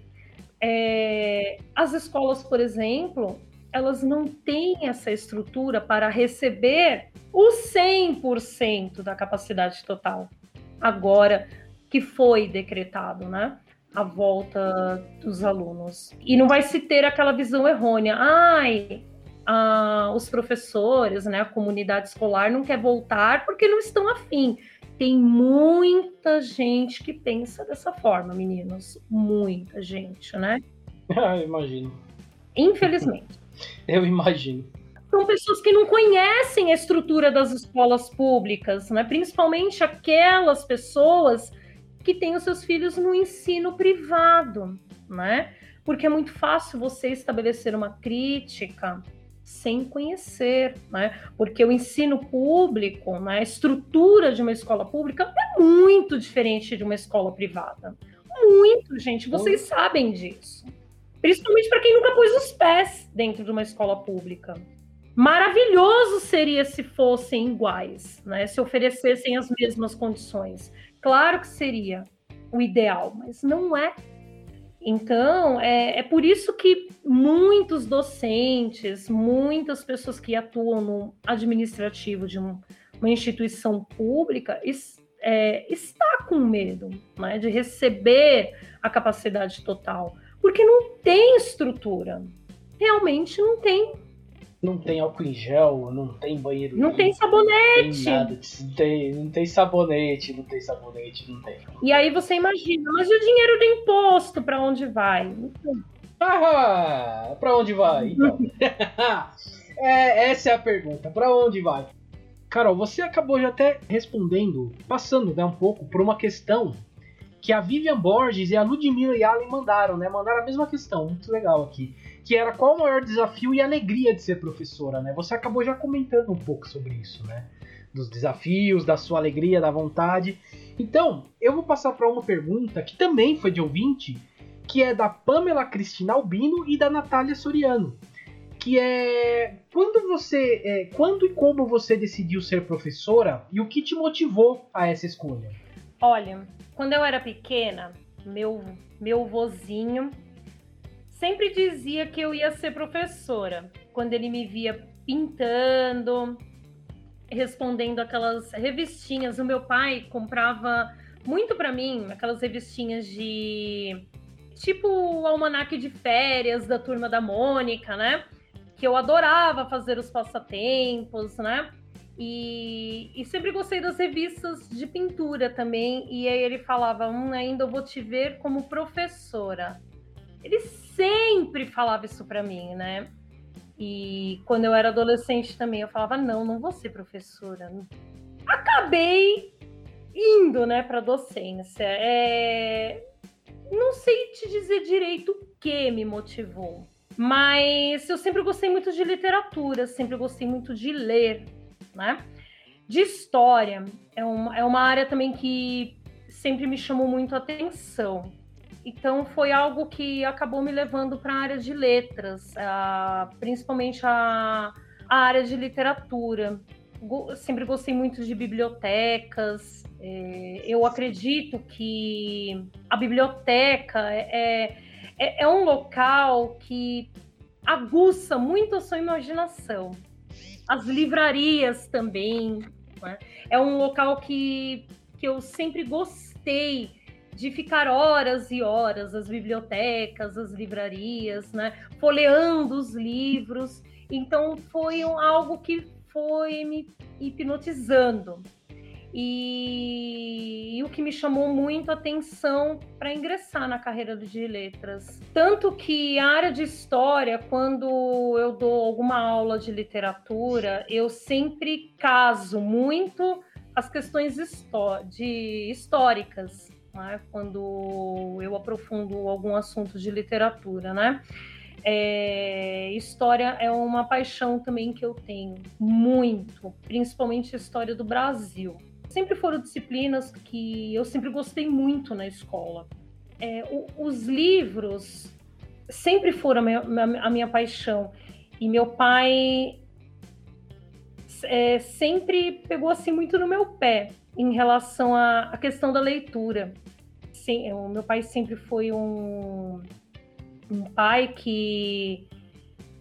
é, as escolas, por exemplo, elas não têm essa estrutura para receber o 100% da capacidade total, agora que foi decretado, né? a volta dos alunos. E não vai se ter aquela visão errônea. Ai, os professores, né, a comunidade escolar não quer voltar porque não estão afim. Tem muita gente que pensa dessa forma, meninos. Muita gente, né? Ah, eu imagino. Infelizmente. eu imagino. São pessoas que não conhecem a estrutura das escolas públicas, né? Principalmente aquelas pessoas que tem os seus filhos no ensino privado, né? Porque é muito fácil você estabelecer uma crítica sem conhecer, né? Porque o ensino público, né, a estrutura de uma escola pública é muito diferente de uma escola privada. Muito, gente, vocês sabem disso. Principalmente para quem nunca pôs os pés dentro de uma escola pública. Maravilhoso seria se fossem iguais, né? Se oferecessem as mesmas condições. Claro que seria o ideal, mas não é. Então, é, é por isso que muitos docentes, muitas pessoas que atuam no administrativo de um, uma instituição pública es, é, está com medo né, de receber a capacidade total, porque não tem estrutura. Realmente não tem não tem álcool em gel, não tem banheiro. Não tem sabonete. Não tem nada. Não tem, não tem sabonete, não tem sabonete, não tem. E aí você imagina, mas e o dinheiro do imposto para onde vai? Ah, para onde vai? Então. é, essa é a pergunta. Para onde vai? Carol, você acabou já até respondendo, passando né, um pouco por uma questão que a Vivian Borges e a Ludmilla Yalen mandaram, né? Mandaram a mesma questão, muito legal aqui. Que era qual o maior desafio e alegria de ser professora, né? Você acabou já comentando um pouco sobre isso, né? Dos desafios, da sua alegria, da vontade. Então, eu vou passar para uma pergunta que também foi de ouvinte, que é da Pamela Cristina Albino e da Natália Soriano. Que é quando você. É, quando e como você decidiu ser professora e o que te motivou a essa escolha? Olha, quando eu era pequena, meu, meu vozinho sempre dizia que eu ia ser professora. Quando ele me via pintando, respondendo aquelas revistinhas. O meu pai comprava muito para mim aquelas revistinhas de tipo o almanaque de férias da turma da Mônica, né? Que eu adorava fazer os passatempos, né? E, e, sempre gostei das revistas de pintura também. E aí ele falava: hum, ainda vou te ver como professora. Ele sempre falava isso para mim, né? E quando eu era adolescente também, eu falava: não, não vou ser professora. Acabei indo, né, para docência. É... Não sei te dizer direito o que me motivou, mas eu sempre gostei muito de literatura, sempre gostei muito de ler né? De história, é uma, é uma área também que sempre me chamou muito a atenção. Então, foi algo que acabou me levando para a área de letras, principalmente a, a área de literatura. Go, sempre gostei muito de bibliotecas. É, eu acredito que a biblioteca é, é, é um local que aguça muito a sua imaginação as livrarias também. Né? É um local que, que eu sempre gostei de ficar horas e horas as bibliotecas, as livrarias, né? folheando os livros. Então foi algo que foi me hipnotizando. E, e, o que me chamou muito a atenção para ingressar na carreira de letras. Tanto que a área de história, quando eu dou alguma aula de literatura, eu sempre caso muito as questões de históricas, né? quando eu aprofundo algum assunto de literatura, né? É, história é uma paixão também que eu tenho muito, principalmente a história do Brasil sempre foram disciplinas que eu sempre gostei muito na escola. É, o, os livros sempre foram a minha, a minha, paixão. E meu pai é, sempre pegou assim muito no meu pé em relação à, à questão da leitura. Sim, o meu pai sempre foi um, um pai que,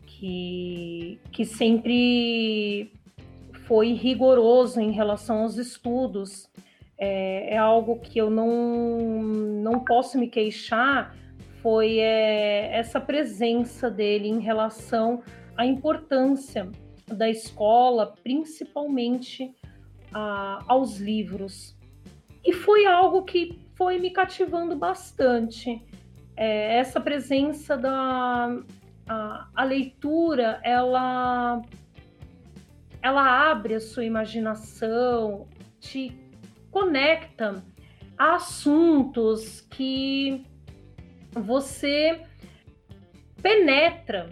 que, que sempre foi rigoroso em relação aos estudos. É, é algo que eu não, não posso me queixar, foi é, essa presença dele em relação à importância da escola, principalmente a, aos livros. E foi algo que foi me cativando bastante. É, essa presença da a, a leitura, ela ela abre a sua imaginação, te conecta a assuntos que você penetra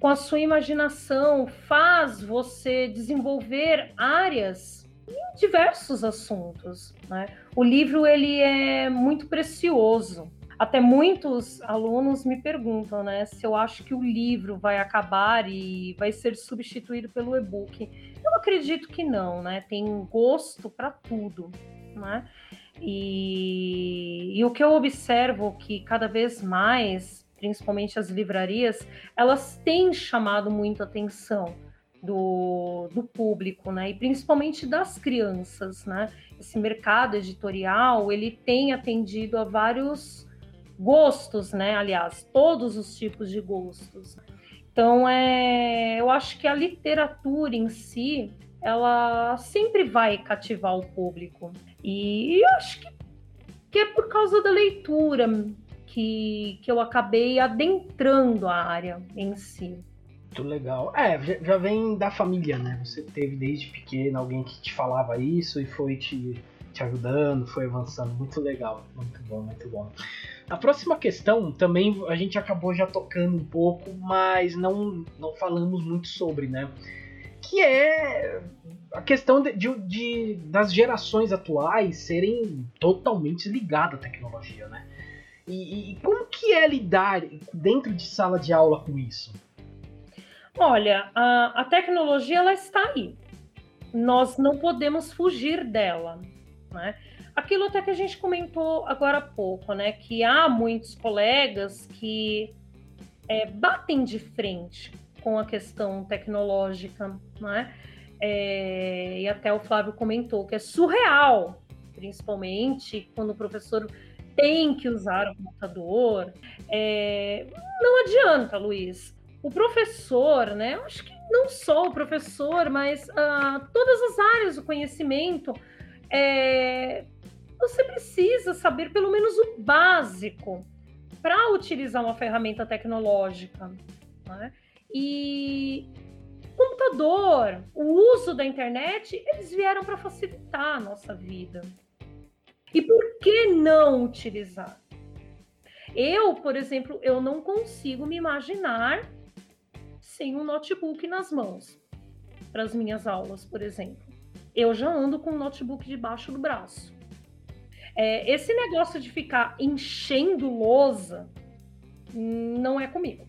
com a sua imaginação, faz você desenvolver áreas em diversos assuntos. Né? O livro ele é muito precioso. Até muitos alunos me perguntam, né, se eu acho que o livro vai acabar e vai ser substituído pelo e-book. Eu acredito que não, né? Tem gosto para tudo, né? E, e o que eu observo que cada vez mais, principalmente as livrarias, elas têm chamado muito atenção do, do público, né? E principalmente das crianças, né? Esse mercado editorial, ele tem atendido a vários gostos, né? Aliás, todos os tipos de gostos. Então, é, eu acho que a literatura em si, ela sempre vai cativar o público. E eu acho que, que é por causa da leitura que, que eu acabei adentrando a área em si. Muito legal. É, já vem da família, né? Você teve desde pequeno alguém que te falava isso e foi te te ajudando, foi avançando. Muito legal, muito bom, muito bom. A próxima questão também a gente acabou já tocando um pouco, mas não, não falamos muito sobre, né? Que é a questão de, de, de das gerações atuais serem totalmente ligadas à tecnologia, né? E, e, como que é lidar dentro de sala de aula com isso? Olha, a, a tecnologia ela está aí. Nós não podemos fugir dela, né? Aquilo até que a gente comentou agora há pouco, né? Que há muitos colegas que é, batem de frente com a questão tecnológica, né? É, e até o Flávio comentou que é surreal, principalmente quando o professor tem que usar o computador. É, não adianta, Luiz. O professor, né? Eu acho que não só o professor, mas uh, todas as áreas do conhecimento é, você precisa saber pelo menos o básico para utilizar uma ferramenta tecnológica. Né? E computador, o uso da internet, eles vieram para facilitar a nossa vida. E por que não utilizar? Eu, por exemplo, eu não consigo me imaginar sem um notebook nas mãos para as minhas aulas, por exemplo. Eu já ando com um notebook debaixo do braço. É, esse negócio de ficar enchendo lousa não é comigo,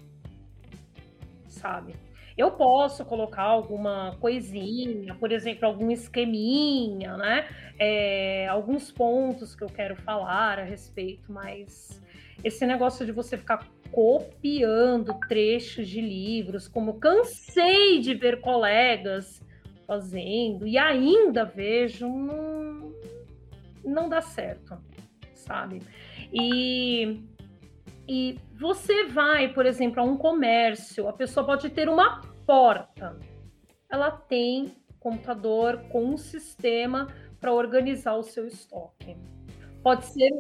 sabe? Eu posso colocar alguma coisinha, por exemplo, algum esqueminha, né? É, alguns pontos que eu quero falar a respeito, mas esse negócio de você ficar copiando trechos de livros, como cansei de ver colegas fazendo, e ainda vejo, não, não dá certo, sabe? E, e você vai, por exemplo, a um comércio, a pessoa pode ter uma porta, ela tem computador com um sistema para organizar o seu estoque. Pode ser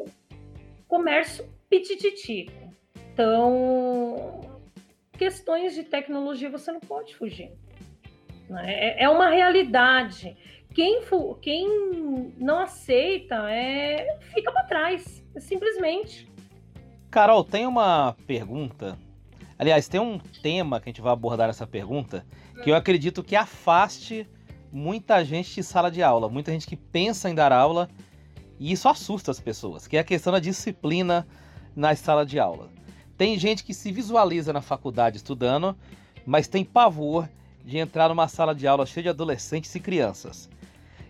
comércio pitititico. Então, questões de tecnologia você não pode fugir. Né? É, é uma realidade. Quem, quem não aceita é, fica para trás, simplesmente. Carol, tem uma pergunta. Aliás, tem um tema que a gente vai abordar essa pergunta que eu acredito que afaste muita gente de sala de aula, muita gente que pensa em dar aula e isso assusta as pessoas, que é a questão da disciplina na sala de aula. Tem gente que se visualiza na faculdade estudando, mas tem pavor de entrar numa sala de aula cheia de adolescentes e crianças.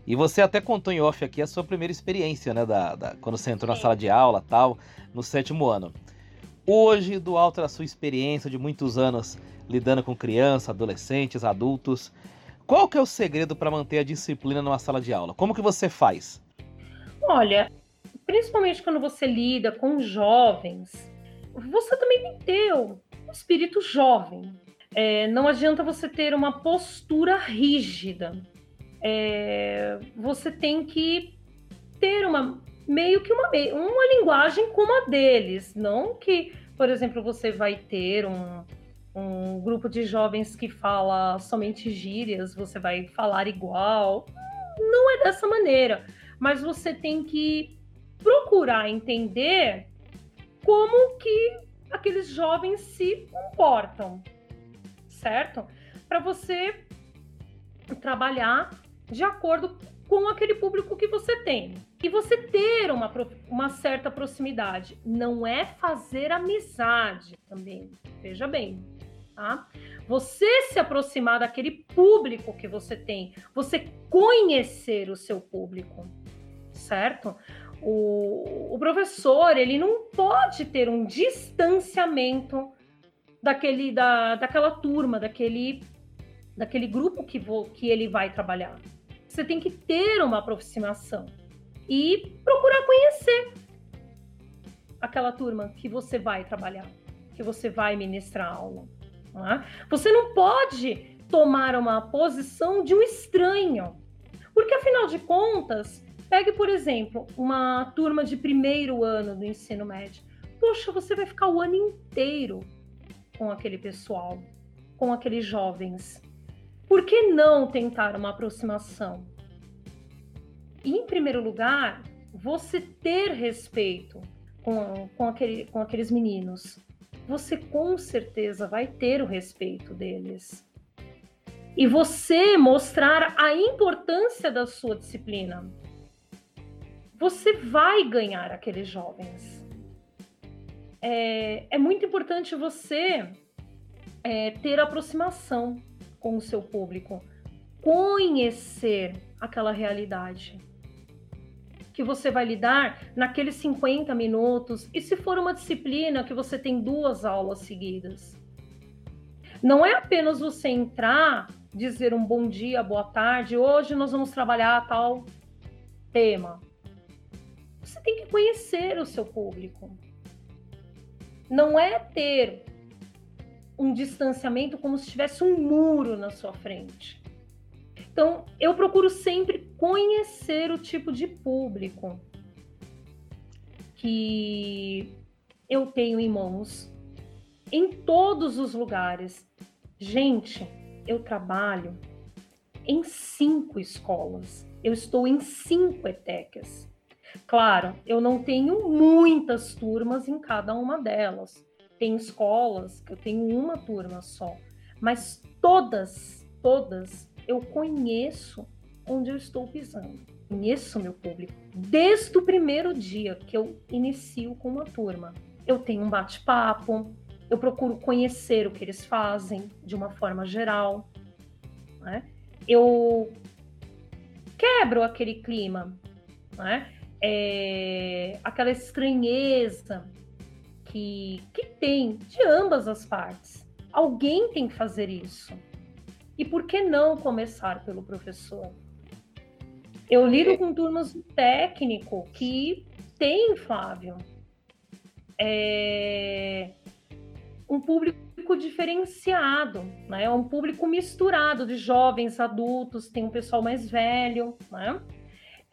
E você até contou em off aqui a sua primeira experiência, né? Da, da quando você entrou na sala de aula tal, no sétimo ano. Hoje, do alto da sua experiência de muitos anos lidando com crianças, adolescentes, adultos, qual que é o segredo para manter a disciplina numa sala de aula? Como que você faz? Olha, principalmente quando você lida com jovens, você também tem que ter um espírito jovem. É, não adianta você ter uma postura rígida é, você tem que ter uma meio que uma, uma linguagem como a deles, não que, por exemplo, você vai ter um, um grupo de jovens que fala somente gírias, você vai falar igual. Não é dessa maneira, mas você tem que procurar entender como que aqueles jovens se comportam, certo? Para você trabalhar de acordo com aquele público que você tem. E você ter uma, uma certa proximidade. Não é fazer amizade também. Veja bem, tá? Você se aproximar daquele público que você tem. Você conhecer o seu público, certo? O, o professor, ele não pode ter um distanciamento daquele, da, daquela turma, daquele, daquele grupo que, vou, que ele vai trabalhar você tem que ter uma aproximação e procurar conhecer aquela turma que você vai trabalhar, que você vai ministrar aula. Não é? Você não pode tomar uma posição de um estranho, porque afinal de contas, pegue por exemplo uma turma de primeiro ano do ensino médio. Poxa, você vai ficar o ano inteiro com aquele pessoal, com aqueles jovens. Por que não tentar uma aproximação? E, em primeiro lugar, você ter respeito com, com, aquele, com aqueles meninos. Você com certeza vai ter o respeito deles. E você mostrar a importância da sua disciplina. Você vai ganhar aqueles jovens. É, é muito importante você é, ter aproximação com o seu público, conhecer aquela realidade que você vai lidar naqueles 50 minutos, e se for uma disciplina que você tem duas aulas seguidas. Não é apenas você entrar, dizer um bom dia, boa tarde, hoje nós vamos trabalhar tal tema. Você tem que conhecer o seu público. Não é ter um distanciamento como se tivesse um muro na sua frente. Então, eu procuro sempre conhecer o tipo de público que eu tenho em mãos em todos os lugares. Gente, eu trabalho em cinco escolas. Eu estou em cinco ETECs. Claro, eu não tenho muitas turmas em cada uma delas. Tem escolas que eu tenho uma turma só, mas todas, todas eu conheço onde eu estou pisando. Conheço meu público. Desde o primeiro dia que eu inicio com uma turma, eu tenho um bate-papo, eu procuro conhecer o que eles fazem de uma forma geral. Né? Eu quebro aquele clima, né? É, aquela estranheza que, que tem de ambas as partes. Alguém tem que fazer isso. E por que não começar pelo professor? Eu lido é. com turmas do técnico que tem, Flávio, é, um público diferenciado, né? um público misturado de jovens, adultos, tem um pessoal mais velho. Né?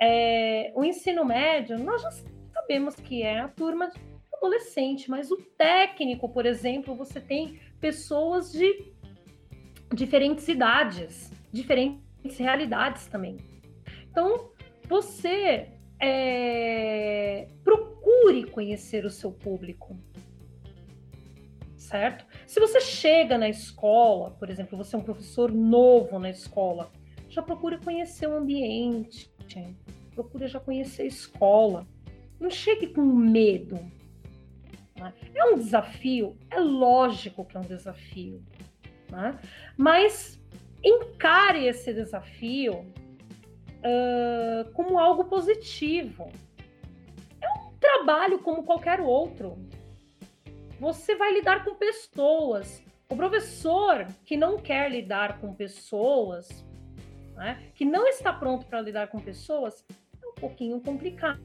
É, o ensino médio, nós já sabemos que é a turma adolescente, mas o técnico, por exemplo, você tem pessoas de diferentes idades, diferentes realidades também. Então, você é, procure conhecer o seu público, certo? Se você chega na escola, por exemplo, você é um professor novo na escola, já procure conhecer o ambiente, procure já conhecer a escola. Não chegue com medo. Né? É um desafio, é lógico que é um desafio. Né? Mas encare esse desafio uh, como algo positivo. É um trabalho como qualquer outro. Você vai lidar com pessoas. O professor que não quer lidar com pessoas, né, que não está pronto para lidar com pessoas, pouquinho complicado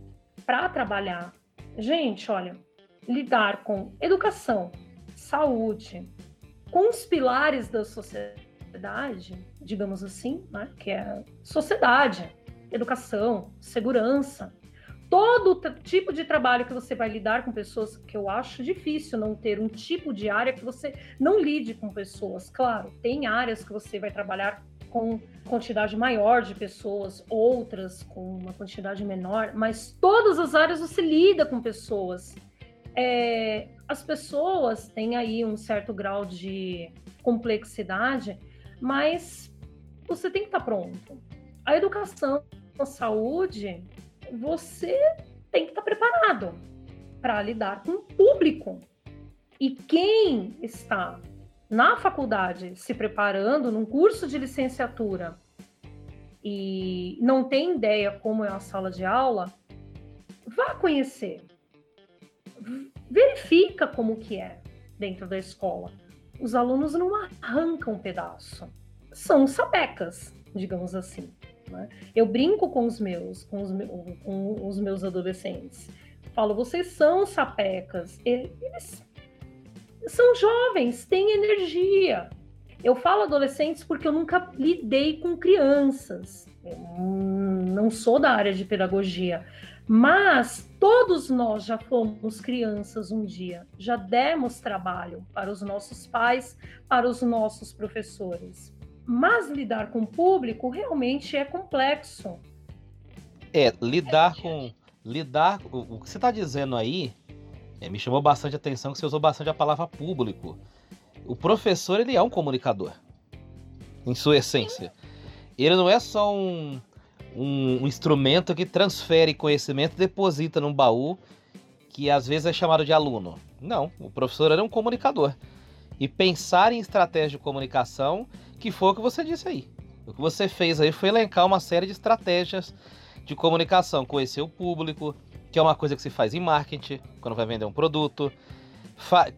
para trabalhar. Gente, olha, lidar com educação, saúde, com os pilares da sociedade, digamos assim, né, que é sociedade, educação, segurança, todo tipo de trabalho que você vai lidar com pessoas, que eu acho difícil não ter um tipo de área que você não lide com pessoas. Claro, tem áreas que você vai trabalhar com quantidade maior de pessoas, outras com uma quantidade menor, mas todas as áreas você lida com pessoas. É, as pessoas têm aí um certo grau de complexidade, mas você tem que estar pronto. A educação, a saúde, você tem que estar preparado para lidar com o público. E quem está na faculdade se preparando num curso de licenciatura e não tem ideia como é a sala de aula, vá conhecer verifica como que é dentro da escola. Os alunos não arrancam um pedaço, são sapecas, digamos assim. Né? Eu brinco com os meus, com os, com os meus adolescentes. Falo, vocês são sapecas. Eles são jovens, têm energia. Eu falo adolescentes porque eu nunca lidei com crianças. Eu não sou da área de pedagogia, mas todos nós já fomos crianças um dia, já demos trabalho para os nossos pais, para os nossos professores. Mas lidar com o público realmente é complexo. É, lidar com. Lidar. O, que você está dizendo aí é, me chamou bastante a atenção que você usou bastante a palavra público. O professor, ele é um comunicador. Em sua essência. Ele não é só um, um, um instrumento que transfere conhecimento e deposita num baú que às vezes é chamado de aluno. Não, o professor era um comunicador. E pensar em estratégia de comunicação, que foi o que você disse aí. O que você fez aí foi elencar uma série de estratégias de comunicação, conhecer o público, que é uma coisa que se faz em marketing, quando vai vender um produto,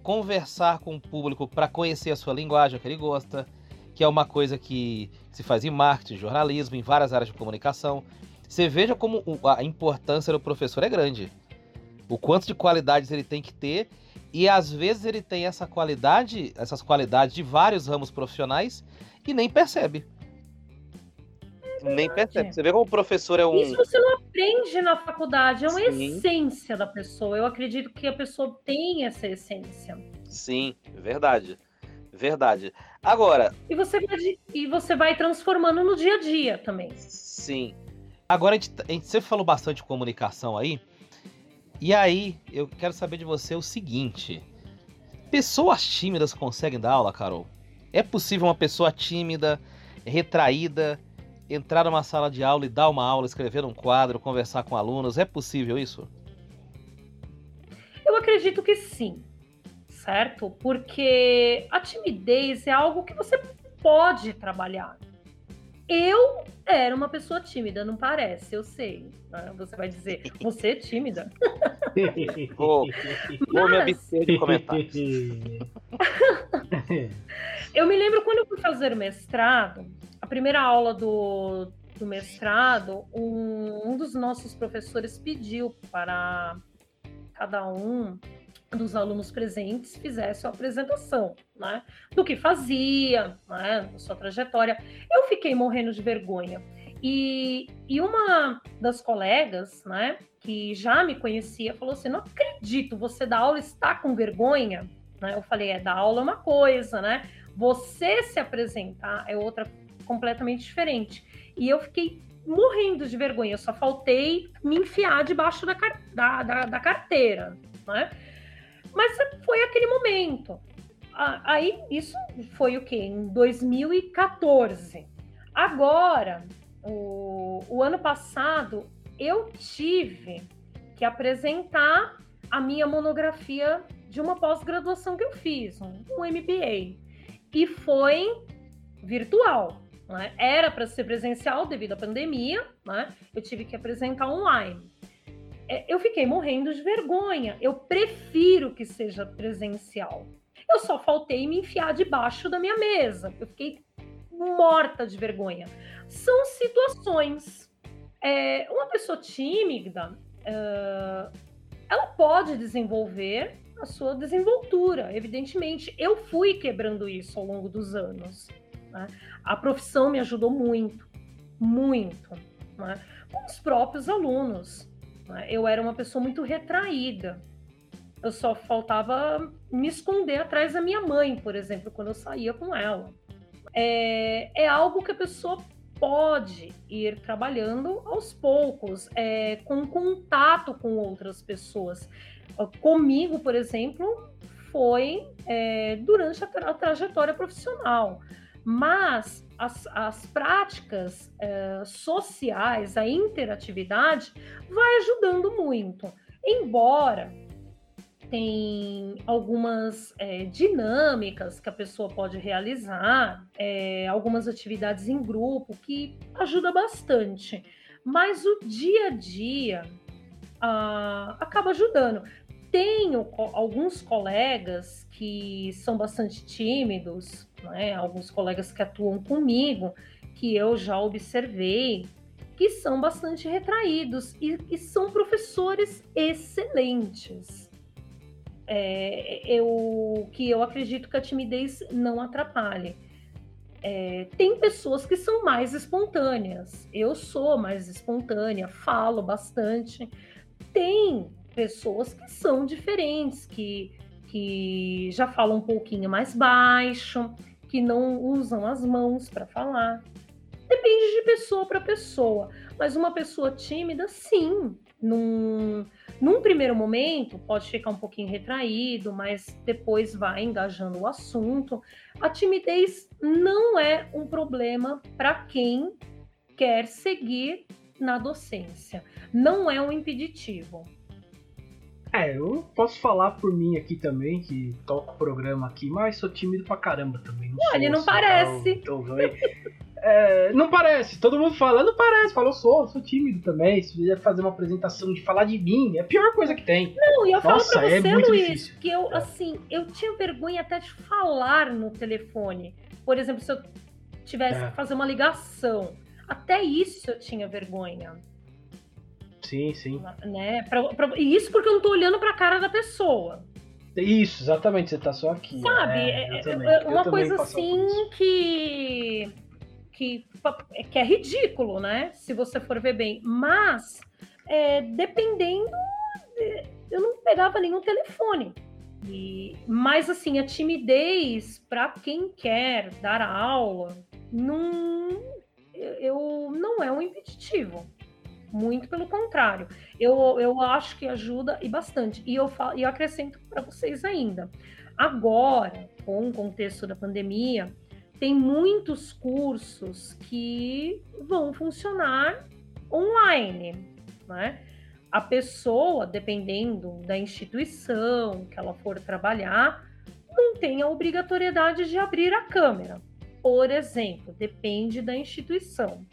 conversar com o público para conhecer a sua linguagem, que ele gosta, que é uma coisa que se faz em marketing, jornalismo, em várias áreas de comunicação. Você veja como a importância do professor é grande. O quanto de qualidades ele tem que ter e às vezes ele tem essa qualidade, essas qualidades de vários ramos profissionais e nem percebe. Nem percebe. Você vê como o professor é um. Isso você não aprende na faculdade, é uma Sim. essência da pessoa. Eu acredito que a pessoa tem essa essência. Sim, verdade. Verdade. Agora. E você vai, e você vai transformando no dia a dia também. Sim. Agora, a gente, a gente sempre falou bastante de comunicação aí. E aí, eu quero saber de você o seguinte: pessoas tímidas conseguem dar aula, Carol? É possível uma pessoa tímida, retraída, entrar numa sala de aula e dar uma aula, escrever um quadro, conversar com alunos? É possível isso? Eu acredito que sim certo? Porque a timidez é algo que você pode trabalhar. Eu era uma pessoa tímida, não parece, eu sei. Né? Você vai dizer, você é tímida? vou, vou Mas... me abster de comentários. eu me lembro quando eu fui fazer o mestrado, primeira aula do, do mestrado, um, um dos nossos professores pediu para cada um dos alunos presentes fizesse a apresentação, né, do que fazia, né, da sua trajetória. Eu fiquei morrendo de vergonha. E, e uma das colegas, né, que já me conhecia, falou assim: Não acredito, você dá aula está com vergonha? Né? Eu falei: É, dar aula é uma coisa, né? Você se apresentar é outra completamente diferente. E eu fiquei morrendo de vergonha, eu só faltei me enfiar debaixo da, da, da, da carteira, né? Mas foi aquele momento. Aí, isso foi o quê? Em 2014. Agora, o, o ano passado, eu tive que apresentar a minha monografia de uma pós-graduação que eu fiz, um, um MBA. E foi virtual. Né? Era para ser presencial devido à pandemia, né? eu tive que apresentar online. É, eu fiquei morrendo de vergonha. Eu prefiro que seja presencial. Eu só faltei me enfiar debaixo da minha mesa. Eu fiquei morta de vergonha. São situações. É, uma pessoa tímida, uh, ela pode desenvolver a sua desenvoltura, evidentemente. Eu fui quebrando isso ao longo dos anos. Né? A profissão me ajudou muito, muito. Né? Com os próprios alunos. Né? Eu era uma pessoa muito retraída. Eu só faltava me esconder atrás da minha mãe, por exemplo, quando eu saía com ela. É, é algo que a pessoa pode ir trabalhando aos poucos, é, com contato com outras pessoas. Comigo, por exemplo, foi é, durante a, tra a trajetória profissional. Mas as, as práticas é, sociais, a interatividade, vai ajudando muito. Embora tem algumas é, dinâmicas que a pessoa pode realizar, é, algumas atividades em grupo que ajuda bastante. Mas o dia a dia ah, acaba ajudando. Tenho alguns colegas que são bastante tímidos, né? alguns colegas que atuam comigo, que eu já observei, que são bastante retraídos e, e são professores excelentes. É, eu, que eu acredito que a timidez não atrapalhe. É, tem pessoas que são mais espontâneas. Eu sou mais espontânea, falo bastante. Tem pessoas que são diferentes, que, que já falam um pouquinho mais baixo, que não usam as mãos para falar. Depende de pessoa para pessoa. Mas uma pessoa tímida, sim. Num, num primeiro momento, pode ficar um pouquinho retraído, mas depois vai engajando o assunto. A timidez não é um problema para quem quer seguir na docência. Não é um impeditivo. É, eu posso falar por mim aqui também, que toco o programa aqui, mas sou tímido pra caramba também. Não Olha, não assim, parece. Então, é, não parece, todo mundo fala, não parece, fala, eu sou, sou tímido também. Se vier fazer uma apresentação de falar de mim, é a pior coisa que tem. Não, e eu falo Nossa, pra é você, é Luiz, difícil. que eu, assim, eu tinha vergonha até de falar no telefone. Por exemplo, se eu tivesse é. que fazer uma ligação. Até isso eu tinha vergonha. Sim, sim. Né? Pra, pra, e isso porque eu não tô olhando pra cara da pessoa. Isso, exatamente, você tá só aqui. Sabe, é, é, é uma coisa assim que, que, que é ridículo, né? Se você for ver bem. Mas, é, dependendo, eu não pegava nenhum telefone. E, mas, assim, a timidez, para quem quer dar aula, não, eu, não é um impeditivo. Muito pelo contrário. Eu, eu acho que ajuda e bastante. E eu, falo, eu acrescento para vocês ainda. Agora, com o contexto da pandemia, tem muitos cursos que vão funcionar online, né? A pessoa, dependendo da instituição que ela for trabalhar, não tem a obrigatoriedade de abrir a câmera. Por exemplo, depende da instituição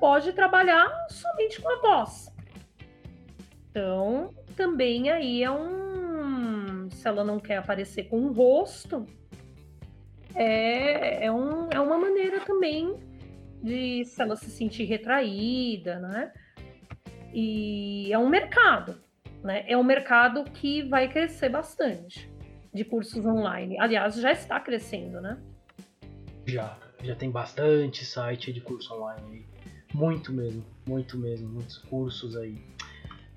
pode trabalhar somente com a voz. Então, também aí é um. Se ela não quer aparecer com o rosto, é, é, um, é uma maneira também de se ela se sentir retraída, né? E é um mercado, né? É um mercado que vai crescer bastante de cursos online. Aliás, já está crescendo, né? Já, já tem bastante site de curso online muito mesmo, muito mesmo, muitos cursos aí.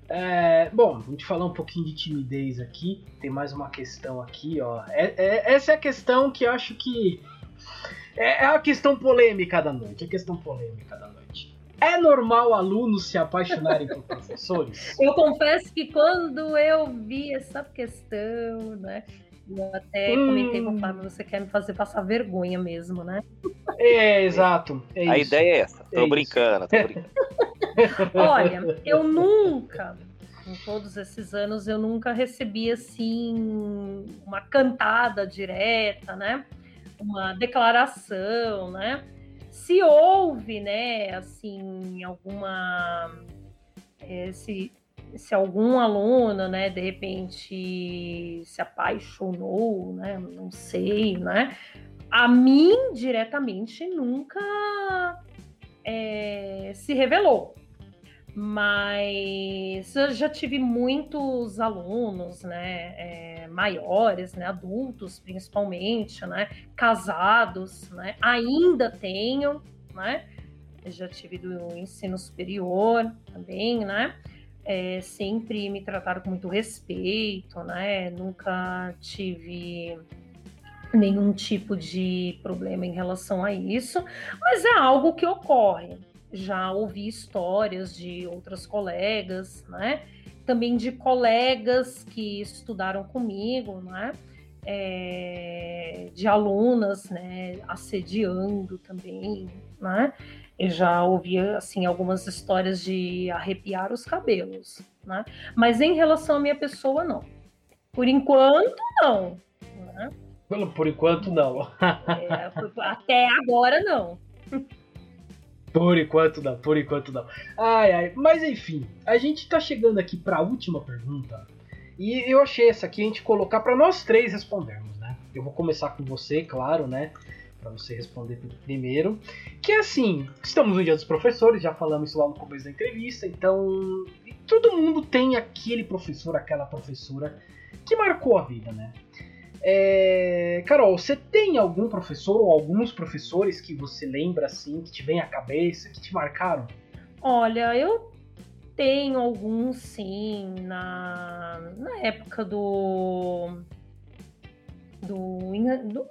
É, bom, a gente falar um pouquinho de timidez aqui. Tem mais uma questão aqui, ó. É, é, essa é a questão que eu acho que é, é a questão polêmica da noite. A questão polêmica da noite. É normal alunos se apaixonarem por professores? Eu confesso que quando eu vi essa questão, né, eu até hum. comentei com o Fábio, você quer me fazer passar vergonha mesmo, né? É, exato. É a ideia é essa. Tô é brincando, tô brincando. Olha, eu nunca, em todos esses anos, eu nunca recebi assim uma cantada direta, né? Uma declaração, né? Se houve, né, assim, alguma eh, se se algum aluno, né, de repente se apaixonou, né, não sei, né, a mim diretamente nunca é, se revelou. Mas eu já tive muitos alunos, né, é, maiores, né, adultos principalmente, né, casados, né, ainda tenho, né, já tive do ensino superior também, né, é, sempre me trataram com muito respeito, né? Nunca tive nenhum tipo de problema em relação a isso, mas é algo que ocorre. Já ouvi histórias de outras colegas, né? Também de colegas que estudaram comigo, né? É, de alunas, né? Assediando também, né? Eu já ouvi assim algumas histórias de arrepiar os cabelos, né? Mas em relação à minha pessoa, não. Por enquanto, não. Né? Por enquanto, não. é, até agora, não. Por enquanto não, por enquanto não. Ai, ai. Mas enfim, a gente tá chegando aqui para a última pergunta. E eu achei essa aqui a gente colocar para nós três respondermos, né? Eu vou começar com você, claro, né? Para você responder primeiro. Que é assim, estamos no Dia dos Professores, já falamos isso lá no começo da entrevista, então todo mundo tem aquele professor, aquela professora que marcou a vida, né? É... Carol, você tem algum professor ou alguns professores que você lembra assim, que te vem à cabeça, que te marcaram? Olha, eu tenho alguns sim, na, na época do, do, do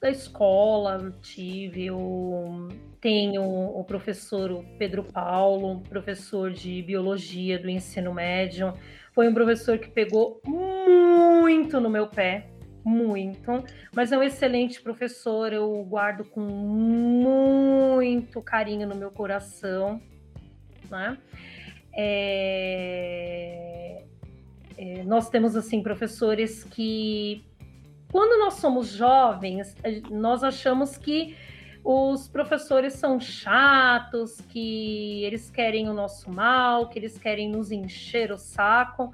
da escola tive o tenho o professor Pedro Paulo, professor de biologia do ensino médio. Foi um professor que pegou muito no meu pé, muito, mas é um excelente professor, eu guardo com muito carinho no meu coração, né? É... É, nós temos assim professores que, quando nós somos jovens, nós achamos que os professores são chatos, que eles querem o nosso mal, que eles querem nos encher o saco.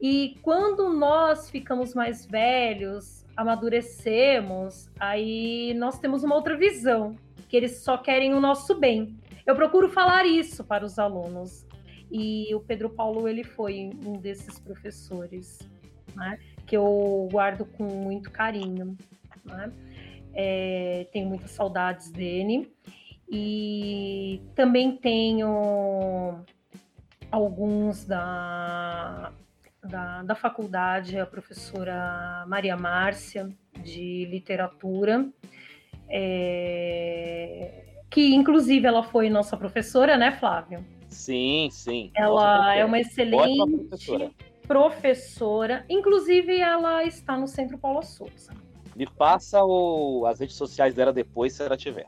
E quando nós ficamos mais velhos, amadurecemos, aí nós temos uma outra visão, que eles só querem o nosso bem. Eu procuro falar isso para os alunos. E o Pedro Paulo ele foi um desses professores, né, que eu guardo com muito carinho. Né? É, tenho muitas saudades dele. E também tenho alguns da, da, da faculdade, a professora Maria Márcia, de literatura, é, que inclusive ela foi nossa professora, né, Flávio? Sim, sim. Ela é uma excelente professora. Inclusive, ela está no Centro Paulo Souza. Me passa o, as redes sociais dela depois, se ela tiver.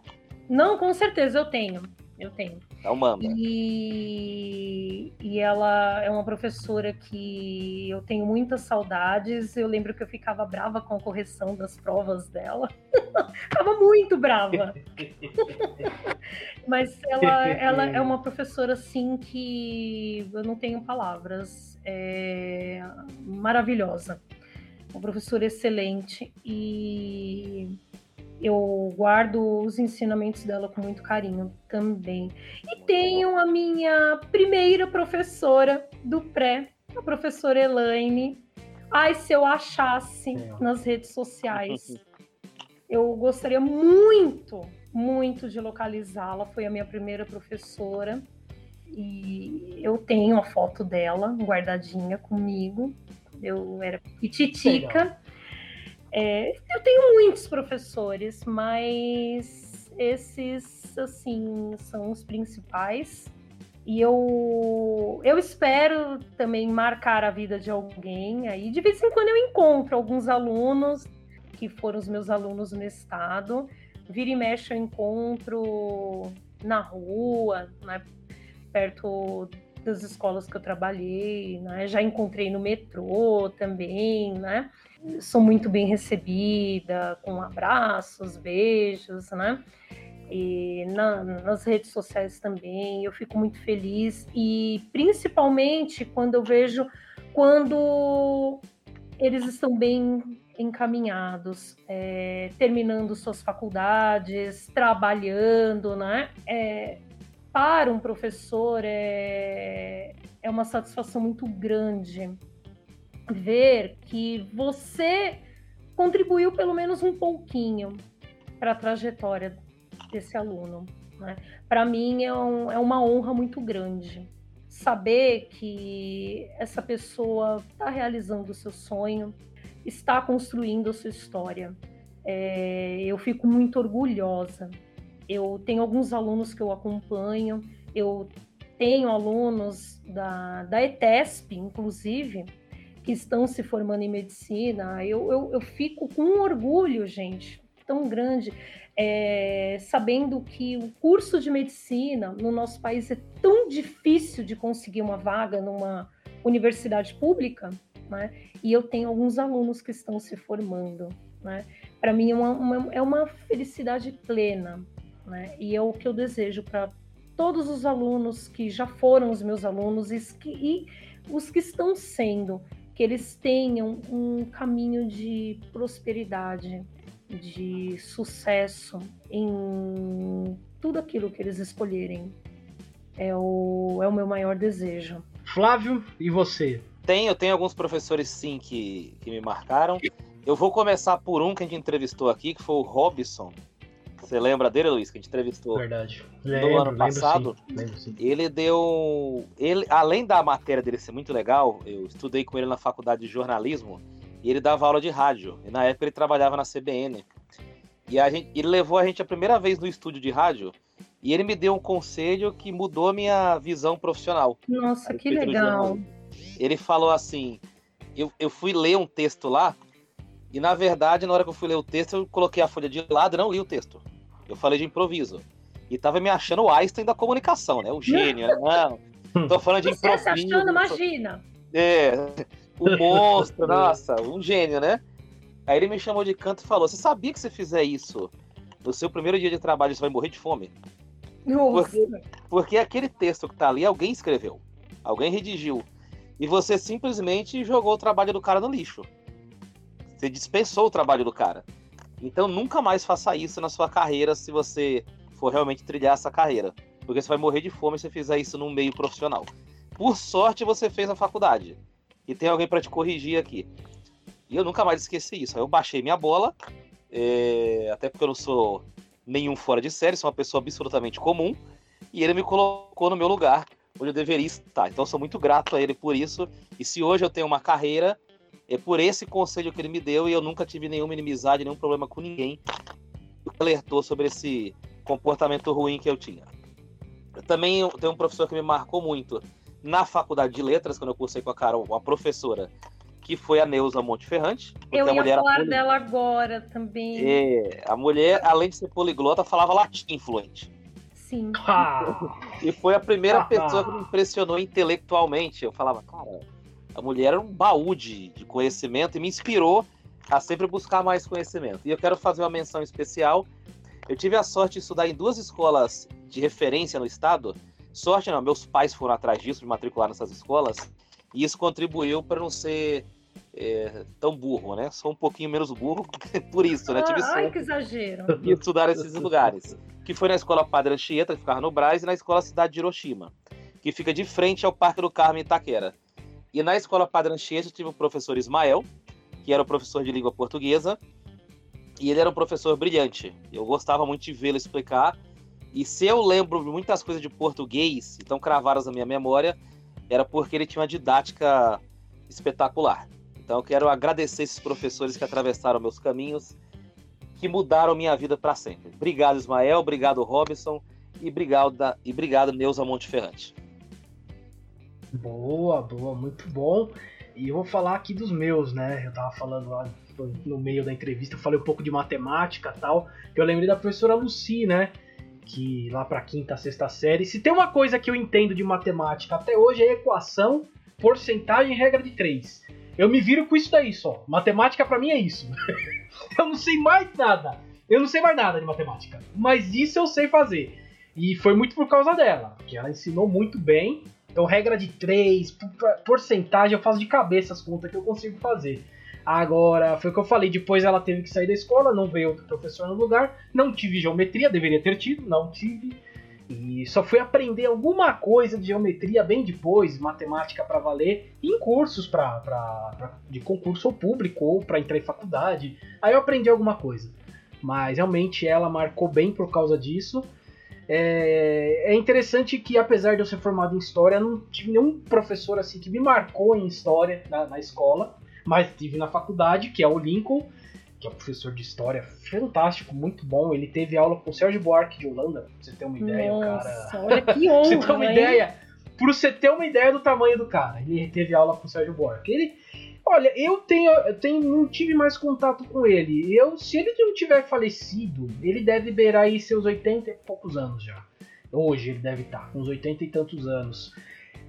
Não, com certeza eu tenho. Eu tenho. Então manda. E, e ela é uma professora que eu tenho muitas saudades. Eu lembro que eu ficava brava com a correção das provas dela. Ficava muito brava. Mas ela, ela é uma professora, assim, que eu não tenho palavras. É maravilhosa. Uma professora excelente. E eu guardo os ensinamentos dela com muito carinho também. E tenho a minha primeira professora do pré, a professora Elaine. Ai, se eu achasse nas redes sociais. Eu gostaria muito, muito de localizá-la. Foi a minha primeira professora. E eu tenho a foto dela guardadinha comigo. Eu era pititica. É, eu tenho muitos professores, mas esses, assim, são os principais. E eu, eu espero também marcar a vida de alguém. Aí, de vez em quando, eu encontro alguns alunos que foram os meus alunos no estado. Vira e mexe, eu encontro na rua, né, perto das escolas que eu trabalhei, né? Já encontrei no metrô também, né? Sou muito bem recebida, com abraços, beijos, né? E na, nas redes sociais também, eu fico muito feliz e principalmente quando eu vejo quando eles estão bem encaminhados, é, terminando suas faculdades, trabalhando, né? É, para um professor é, é uma satisfação muito grande ver que você contribuiu pelo menos um pouquinho para a trajetória desse aluno. Né? Para mim é, um, é uma honra muito grande saber que essa pessoa está realizando o seu sonho, está construindo a sua história. É, eu fico muito orgulhosa. Eu tenho alguns alunos que eu acompanho, eu tenho alunos da, da ETESP, inclusive, que estão se formando em medicina, eu, eu, eu fico com um orgulho, gente, tão grande, é, sabendo que o curso de medicina no nosso país é tão difícil de conseguir uma vaga numa universidade pública, né? E eu tenho alguns alunos que estão se formando, né? Para mim é uma, uma, é uma felicidade plena, né? E é o que eu desejo para todos os alunos que já foram os meus alunos e, e os que estão sendo, que eles tenham um caminho de prosperidade, de sucesso em tudo aquilo que eles escolherem. É o, é o meu maior desejo. Flávio, e você? Tenho, eu tenho alguns professores sim que, que me marcaram. Eu vou começar por um que a gente entrevistou aqui, que foi o Robson. Você lembra dele, Luiz, que a gente entrevistou Verdade. Lembro, no ano passado? Sim, lembro, sim. Ele deu. Ele, além da matéria dele ser muito legal, eu estudei com ele na faculdade de jornalismo e ele dava aula de rádio. E na época ele trabalhava na CBN. E a gente, ele levou a gente a primeira vez no estúdio de rádio E ele me deu um conselho que mudou a minha visão profissional. Nossa, que legal. Ele falou assim: eu, eu fui ler um texto lá, e na verdade, na hora que eu fui ler o texto, eu coloquei a folha de lado e não li o texto. Eu falei de improviso. E tava me achando o Einstein da comunicação, né? O gênio, né? Não, tô falando de Você improviso. se achando, imagina. É, o monstro, nossa, um gênio, né? Aí ele me chamou de canto e falou: Você sabia que se fizer isso no seu primeiro dia de trabalho você vai morrer de fome? Nossa. Porque, porque aquele texto que tá ali, alguém escreveu, alguém redigiu. E você simplesmente jogou o trabalho do cara no lixo. Você dispensou o trabalho do cara. Então nunca mais faça isso na sua carreira se você for realmente trilhar essa carreira. Porque você vai morrer de fome se você fizer isso num meio profissional. Por sorte você fez a faculdade. E tem alguém para te corrigir aqui. E eu nunca mais esqueci isso. Aí eu baixei minha bola, é, até porque eu não sou nenhum fora de série, sou uma pessoa absolutamente comum. E ele me colocou no meu lugar, onde eu deveria estar. Então eu sou muito grato a ele por isso. E se hoje eu tenho uma carreira, é por esse conselho que ele me deu e eu nunca tive nenhuma inimizade, nenhum problema com ninguém. que alertou sobre esse comportamento ruim que eu tinha. Eu também tenho um professor que me marcou muito na faculdade de letras, quando eu cursei com a Carol, uma professora, que foi a Neuza Monteferrante. Eu a ia mulher falar dela agora também. É, a mulher, além de ser poliglota, falava latim fluente. Sim. Ah, E foi a primeira Ah. pessoa que me impressionou intelectualmente. Eu falava, cara, a mulher era um baú de, de conhecimento e me inspirou a sempre buscar mais conhecimento. E eu quero fazer uma menção especial. Eu tive a sorte de estudar em duas escolas de referência no estado. Sorte não, meus pais foram atrás disso, me matricular nessas escolas. E isso contribuiu para não ser é, tão burro, né? Sou um pouquinho menos burro por isso, né? Tive Ah, ai, que exagero. e estudar nesses lugares. Que foi na escola Padre Anchieta, que ficava no Brás, e na escola Cidade de Hiroshima, que fica de frente ao Parque do Carmo em Itaquera. E na escola Padre eu tive o professor Ismael, que era o professor de língua portuguesa, e ele era um professor brilhante. Eu gostava muito de vê-lo explicar. E se eu lembro muitas coisas de português, então cravadas na minha memória, era porque ele tinha uma didática espetacular. Então eu quero agradecer esses professores que atravessaram meus caminhos que mudaram minha vida para sempre. Obrigado, Ismael, obrigado, Robson, e obrigado, e obrigado Neuza Monteferrante. Boa, boa, muito bom. E eu vou falar aqui dos meus, né? Eu tava falando lá no meio da entrevista, eu falei um pouco de matemática e tal. Eu lembrei da professora Lucy, né? Que lá pra quinta, sexta série. Se tem uma coisa que eu entendo de matemática até hoje é equação, porcentagem, regra de três. Eu me viro com isso daí só. Matemática pra mim é isso. eu não sei mais nada. Eu não sei mais nada de matemática. Mas isso eu sei fazer. E foi muito por causa dela, porque ela ensinou muito bem. Então, regra de 3, porcentagem, eu faço de cabeça as contas que eu consigo fazer. Agora, foi o que eu falei, depois ela teve que sair da escola, não veio outro professor no lugar, não tive geometria, deveria ter tido, não tive. E só fui aprender alguma coisa de geometria bem depois, matemática para valer, em cursos pra, pra, pra- de concurso ou público ou para entrar em faculdade. Aí eu aprendi alguma coisa. Mas realmente ela marcou bem por causa disso. É, é interessante que, apesar de eu ser formado em história, não tive nenhum professor assim que me marcou em história na, na escola, mas tive na faculdade, que é o Lincoln, que é um professor de história fantástico, muito bom. Ele teve aula com o Sérgio Buarque de Holanda, pra você ter uma ideia, o Nossa, cara. olha que Pra honra, você ter uma hein? ideia, pra você ter uma ideia do tamanho do cara. Ele teve aula com o Sérgio Buarque. Ele, olha, eu tenho, eu tenho, não tive mais contato com ele. Eu, se ele não tiver falecido, ele deve beirar aí seus 80 e poucos anos já. Hoje ele deve estar com uns 80 e tantos anos.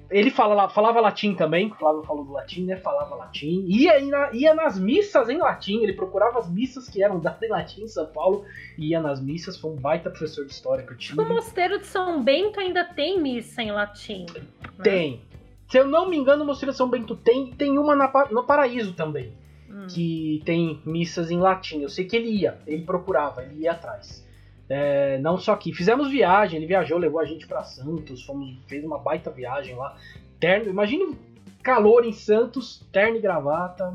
Ele fala, falava latim também, o Flávio falou do latim, né? Falava latim. Ia, ia, ia nas missas em latim, ele procurava as missas que eram dadas em latim em São Paulo e ia nas missas. Foi um baita professor de história que eu tive. O Mosteiro de São Bento ainda tem missa em latim. né? Tem. Se eu não me engano, o Mosteiro São Bento tem. Tem uma na no Paraíso também. Hum. Que tem missas em latim. Eu sei que ele ia, ele procurava, ele ia atrás. É, não só aqui. Fizemos viagem, ele viajou, levou a gente pra Santos, fomos, fez uma baita viagem lá. Terno, imagina o calor em Santos, terno e gravata,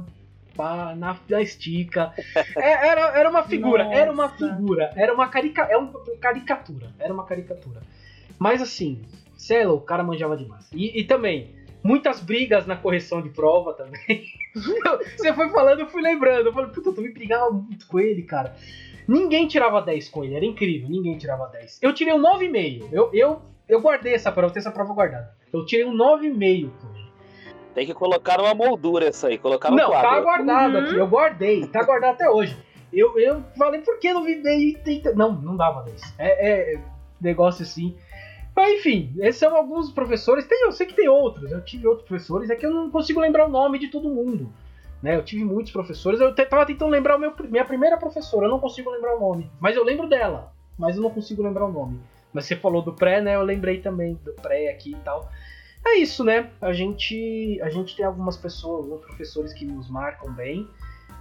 pá, na, na estica. É, era, era uma figura, Nossa. era uma figura, era uma carica, é uma caricatura, era uma caricatura. Mas assim, Celo, o cara manjava demais. E, e também, muitas brigas na correção de prova também. Você foi falando, eu fui lembrando. Eu falei, puta, eu também brigava muito com ele, cara. Ninguém tirava 10 com ele, era incrível, ninguém tirava 10. Eu tirei um 9,5. Eu, eu, eu guardei essa prova, eu tenho essa prova guardada. Eu tirei um 9,5 com ele. Tem que colocar numa moldura isso aí, colocar no Não, quadro. tá guardado Uhum. aqui, eu guardei, tá guardado até hoje. Eu, eu falei, por que não vi bem? Não, não dava 10. É, é negócio assim. Mas enfim, esses são alguns professores. Tem, eu sei que tem outros, eu tive outros professores, é que eu não consigo lembrar o nome de todo mundo. Né? Eu tive muitos professores, eu tava tentando lembrar meu, minha primeira professora, eu não consigo lembrar o nome. Mas eu lembro dela, mas eu não consigo lembrar o nome. Mas você falou do pré, né? Eu lembrei também do pré aqui e tal. É isso, né? A gente, a gente tem algumas pessoas, alguns professores que nos marcam bem.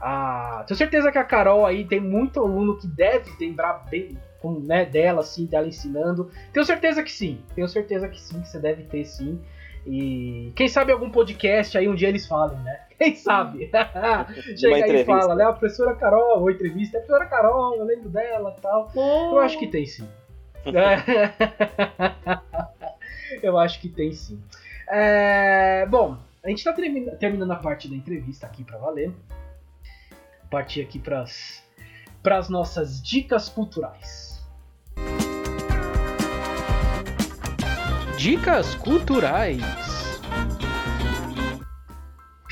Ah, tenho certeza que a Carol aí tem muito aluno que deve lembrar bem com, né, dela, assim, dela ensinando. Tenho certeza que sim. Tenho certeza que sim, que você deve ter sim. E quem sabe algum podcast aí um dia eles falem, né? Quem sabe? Chega aí e fala, né? A professora Carol, ou entrevista, a professora Carol, eu lembro dela e tal. Eu acho que tem sim. Eu acho que tem sim. É, bom, a gente tá termina- terminando a parte da entrevista aqui pra valer. Partir aqui pras, pras nossas dicas culturais. Dicas culturais.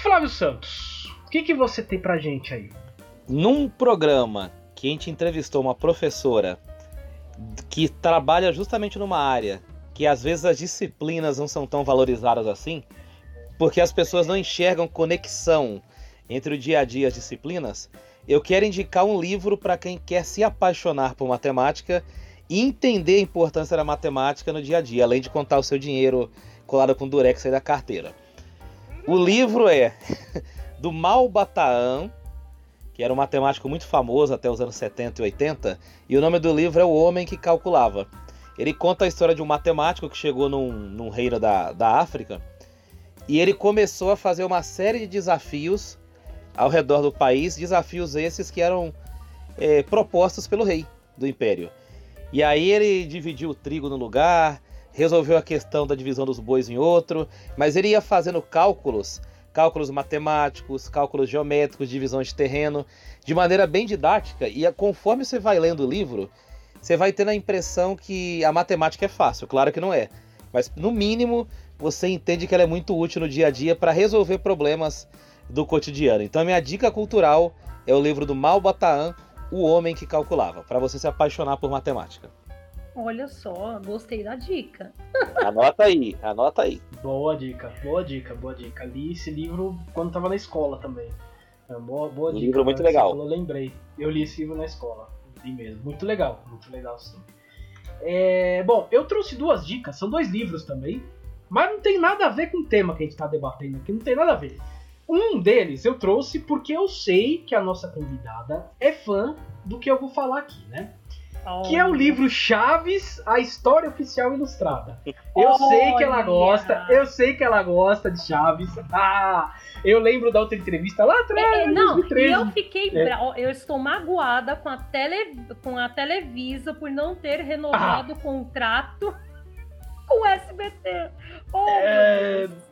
Flávio Santos, o que, que você tem pra gente aí? Num programa que a gente entrevistou uma professora que trabalha justamente numa área que às vezes as disciplinas não são tão valorizadas assim, porque as pessoas não enxergam conexão entre o dia a dia e as disciplinas, eu quero indicar um livro para quem quer se apaixonar por matemática entender a importância da matemática no dia a dia, além de contar o seu dinheiro colado com durex aí da carteira. O livro é do Mal Bataan, que era um matemático muito famoso até os anos 70 e 80, e o nome do livro é O Homem que Calculava. Ele conta a história de um matemático que chegou num, num reino da, da África e ele começou a fazer uma série de desafios ao redor do país, desafios esses que eram é, propostos pelo rei do império. E aí ele dividiu o trigo no lugar, resolveu a questão da divisão dos bois em outro, mas ele ia fazendo cálculos, cálculos matemáticos, cálculos geométricos, divisões de terreno, de maneira bem didática, e conforme você vai lendo o livro, você vai tendo a impressão que a matemática é fácil, claro que não é, mas no mínimo você entende que ela é muito útil no dia a dia para resolver problemas do cotidiano. Então a minha dica cultural é o livro do Mal Bataan, O Homem que Calculava, para você se apaixonar por matemática. Olha só, gostei da dica. Anota aí, anota aí. Boa dica, boa dica, boa dica. Li esse livro quando tava na escola também. É uma boa, boa dica. Livro muito você legal. falou, lembrei. Eu li esse livro na escola. Li mesmo. Muito legal, muito legal sim. É, bom, eu trouxe duas dicas, são dois livros também, mas não tem nada a ver com o tema que a gente está debatendo aqui, não tem nada a ver. Um deles eu trouxe porque eu sei que a nossa convidada é fã do que eu vou falar aqui, né? Que é o livro Chaves, a História Oficial Ilustrada. Eu sei que ela gosta, eu sei que ela gosta de Chaves. Ah, eu lembro da outra entrevista lá atrás, É, não, 2013. e eu fiquei. É. bra- Eu estou magoada com a, tele, com a Televisa por não ter renovado Ah. o contrato com o SBT. Oh, É, meu Deus.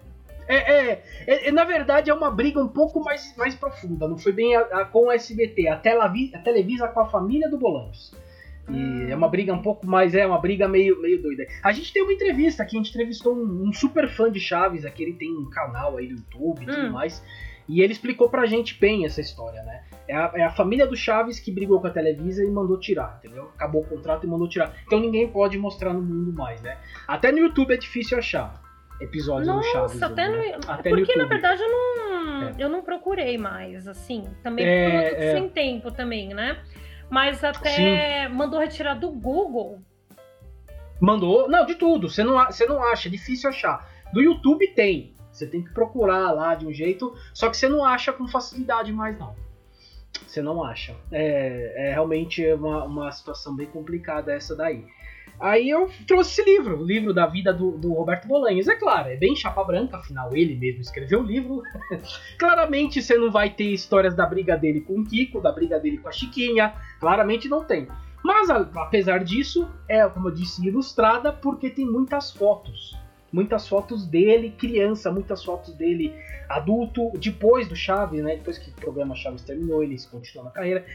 É, é, é, é, na verdade é uma briga um pouco mais, mais profunda. Não foi bem a, a- com o SBT, a, Telavi, a Televisa com a família do Bolanhos. E Hum. é uma briga um pouco mais, é uma briga meio, meio doida. A gente tem uma entrevista aqui, a gente entrevistou um, um super fã de Chaves, aqui ele tem um canal aí no YouTube e tudo Hum. mais. E ele explicou pra gente bem essa história, né? É a, é a família do Chaves que brigou com a Televisa e mandou tirar, entendeu? Acabou o contrato e mandou tirar. Então ninguém pode mostrar no mundo mais, né? Até no YouTube é difícil achar episódios do Chaves. Nossa, até no, né? Até no porque na YouTube. verdade eu não, É. eu não procurei mais, assim, também É, é. sem tempo também, né? Mas até mandou retirar do Google. Mandou. Não, de tudo. Você não, você não acha, é difícil achar. Do YouTube tem. Você tem que procurar lá de um jeito. Só que você não acha com facilidade mais, não. Você não acha. É, é realmente uma, uma situação bem complicada essa daí. Aí eu trouxe esse livro, o livro da vida do, do Roberto Bolanhos. É claro, é bem chapa branca, afinal ele mesmo escreveu o livro. Claramente você não vai ter histórias da briga dele com o Kiko, da briga dele com a Chiquinha. Claramente não tem. Mas apesar disso, é, como eu disse, ilustrada porque tem muitas fotos. Muitas fotos dele criança, muitas fotos dele adulto, depois do Chaves, né? Depois que o programa Chaves terminou, ele continuou na carreira.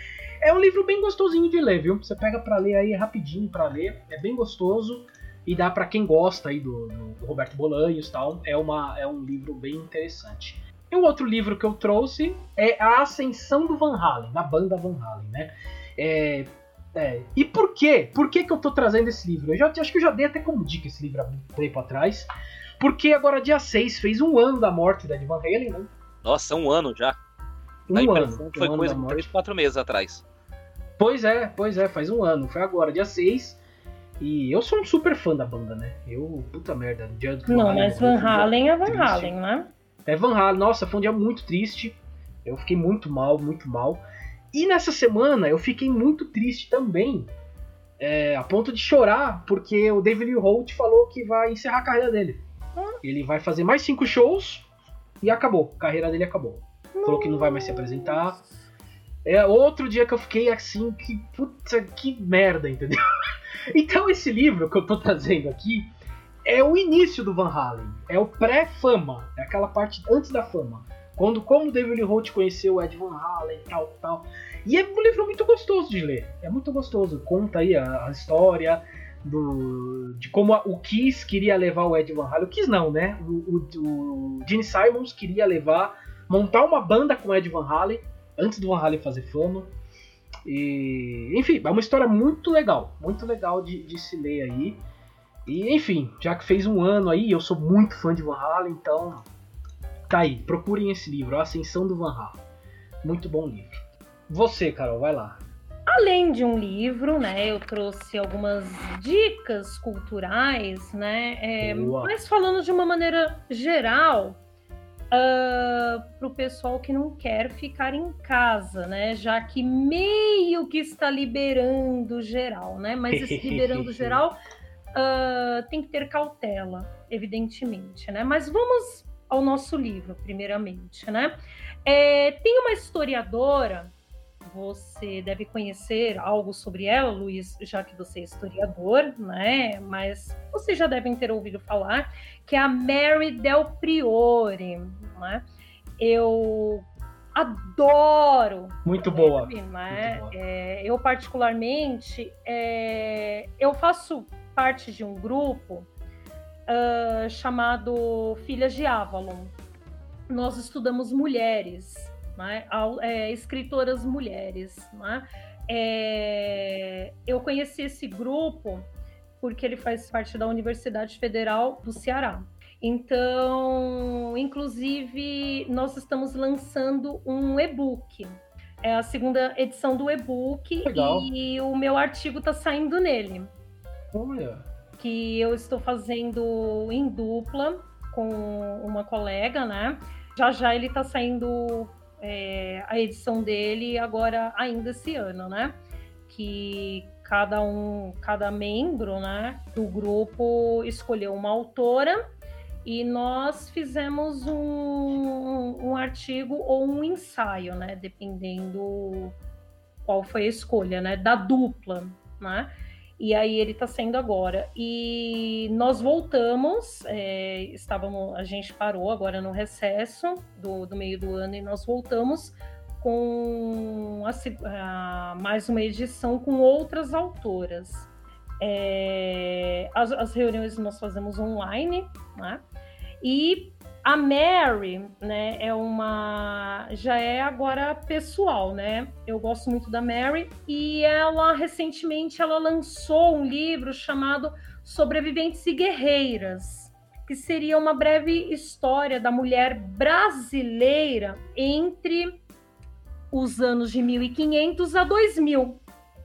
É um livro bem gostosinho de ler, viu? Você pega para ler aí rapidinho para ler, é bem gostoso e dá para quem gosta aí do, do, Roberto Bolanhos e tal. É, uma, é um livro bem interessante. E o outro livro que eu trouxe é A Ascensão do Van Halen, da banda Van Halen, né? É, é, e por quê? Por que, que eu tô trazendo esse livro? Eu já, acho que eu já dei até como dica esse livro há muito tempo atrás. Porque agora, dia 6, fez um ano da morte da Ed Van Halen, né? Nossa, um ano já. Um ano. Foi um coisa de 3, 4 meses atrás. Pois é, pois é, faz um ano. Foi agora, dia 6. E eu sou um super fã da banda, né? Eu, puta merda. Dia do Não, mas Van Halen é Van triste. Halen, né? É Van Halen. Nossa, foi um dia muito triste. Eu fiquei muito mal, muito mal. E nessa semana eu fiquei muito triste também. É, a ponto de chorar, porque o David Holt falou que vai encerrar a carreira dele. Hum? Ele vai fazer mais cinco shows e acabou. A carreira dele acabou. Falou que não vai mais se apresentar. É outro dia que eu fiquei assim, que puta que merda, entendeu? Então esse livro que eu tô trazendo aqui é o início do Van Halen, é o pré-fama, é aquela parte antes da fama. Quando como David Holt conheceu o Ed Van Halen, tal, tal. E é um livro muito gostoso de ler. É muito gostoso. Conta aí a, a história do, de como a, o Kiss queria levar o Ed Van Halen. O Kiss não, né? O, o, o Gene Simons queria levar, montar uma banda com o Ed Van Halen antes do Van Halen fazer fama. E, enfim, é uma história muito legal, muito legal de, de se ler aí. E, enfim, já que fez um ano aí, eu sou muito fã de Van Halen, então tá aí, procurem esse livro, A Ascensão do Van Halen. Muito bom livro. Você, Carol, vai lá. Além de um livro, né, eu trouxe algumas dicas culturais, né, é, mas falando de uma maneira geral, uh, ah, para o pessoal que não quer ficar em casa, né? Já que meio que está liberando geral, né? Mas esse liberando geral uh, tem que ter cautela, evidentemente, né? Mas vamos ao nosso livro, primeiramente, né? É, tem uma historiadora você deve conhecer algo sobre ela, Luiz, já que você é historiador, né? Mas vocês já devem ter ouvido falar que é a Mary Del Priore, né? Eu adoro. Muito boa. Né? Muito boa. É, eu particularmente, é, eu faço parte de um grupo uh, chamado Filhas de Avalon. Nós estudamos mulheres né? é, escritoras mulheres. Né? É, eu conheci esse grupo porque ele faz parte da Universidade Federal do Ceará. Então, inclusive, nós estamos lançando um e-book. É a segunda edição do e-book e o meu artigo está saindo nele. Olha. Que eu estou fazendo em dupla com uma colega, né? Já já ele está saindo é, a edição dele agora ainda esse ano, né? Que cada um, cada membro, né, do grupo escolheu uma autora e nós fizemos um, um artigo ou um ensaio, né, dependendo qual foi a escolha, né, da dupla, né? E aí ele está sendo agora. E nós voltamos, é, estávamos, a gente parou agora no recesso do, do meio do ano e nós voltamos com a, a, mais uma edição com outras autoras. É, as, as, reuniões nós fazemos online, né? E a Mary, né, é uma já é agora pessoal, né? Eu gosto muito da Mary e ela recentemente ela lançou um livro chamado Sobreviventes e Guerreiras, que seria uma breve história da mulher brasileira entre os anos de 1500 a 2000.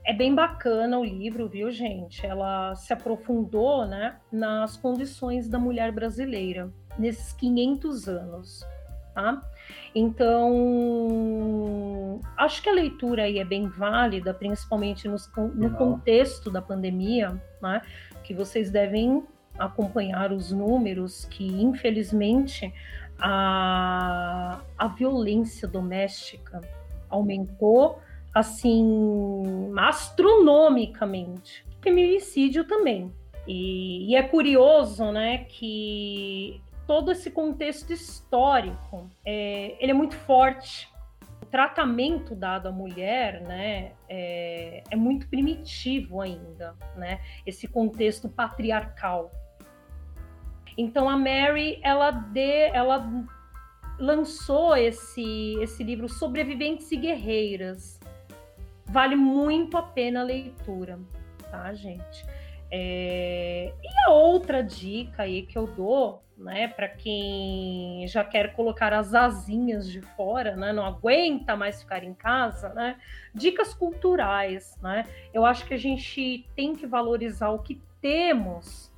É bem bacana o livro, viu, gente? Ela se aprofundou, né, nas condições da mulher brasileira nesses 500 anos. Tá? Então, acho que a leitura aí é bem válida, principalmente no, no contexto da pandemia, né? que vocês devem acompanhar os números que, infelizmente, a, a violência doméstica aumentou assim astronomicamente. Feminicídio também, E, e é curioso, né, que todo esse contexto histórico, é, ele é muito forte. O tratamento dado à mulher, né, é, é muito primitivo ainda, né? Esse contexto patriarcal. Então a Mary, ela de, ela lançou esse esse livro Sobreviventes e Guerreiras. Vale muito a pena a leitura, tá, gente? É... E a outra dica aí que eu dou, né, para quem já quer colocar as asinhas de fora, né, não aguenta mais ficar em casa, né, dicas culturais, né. Eu acho que a gente tem que valorizar o que temos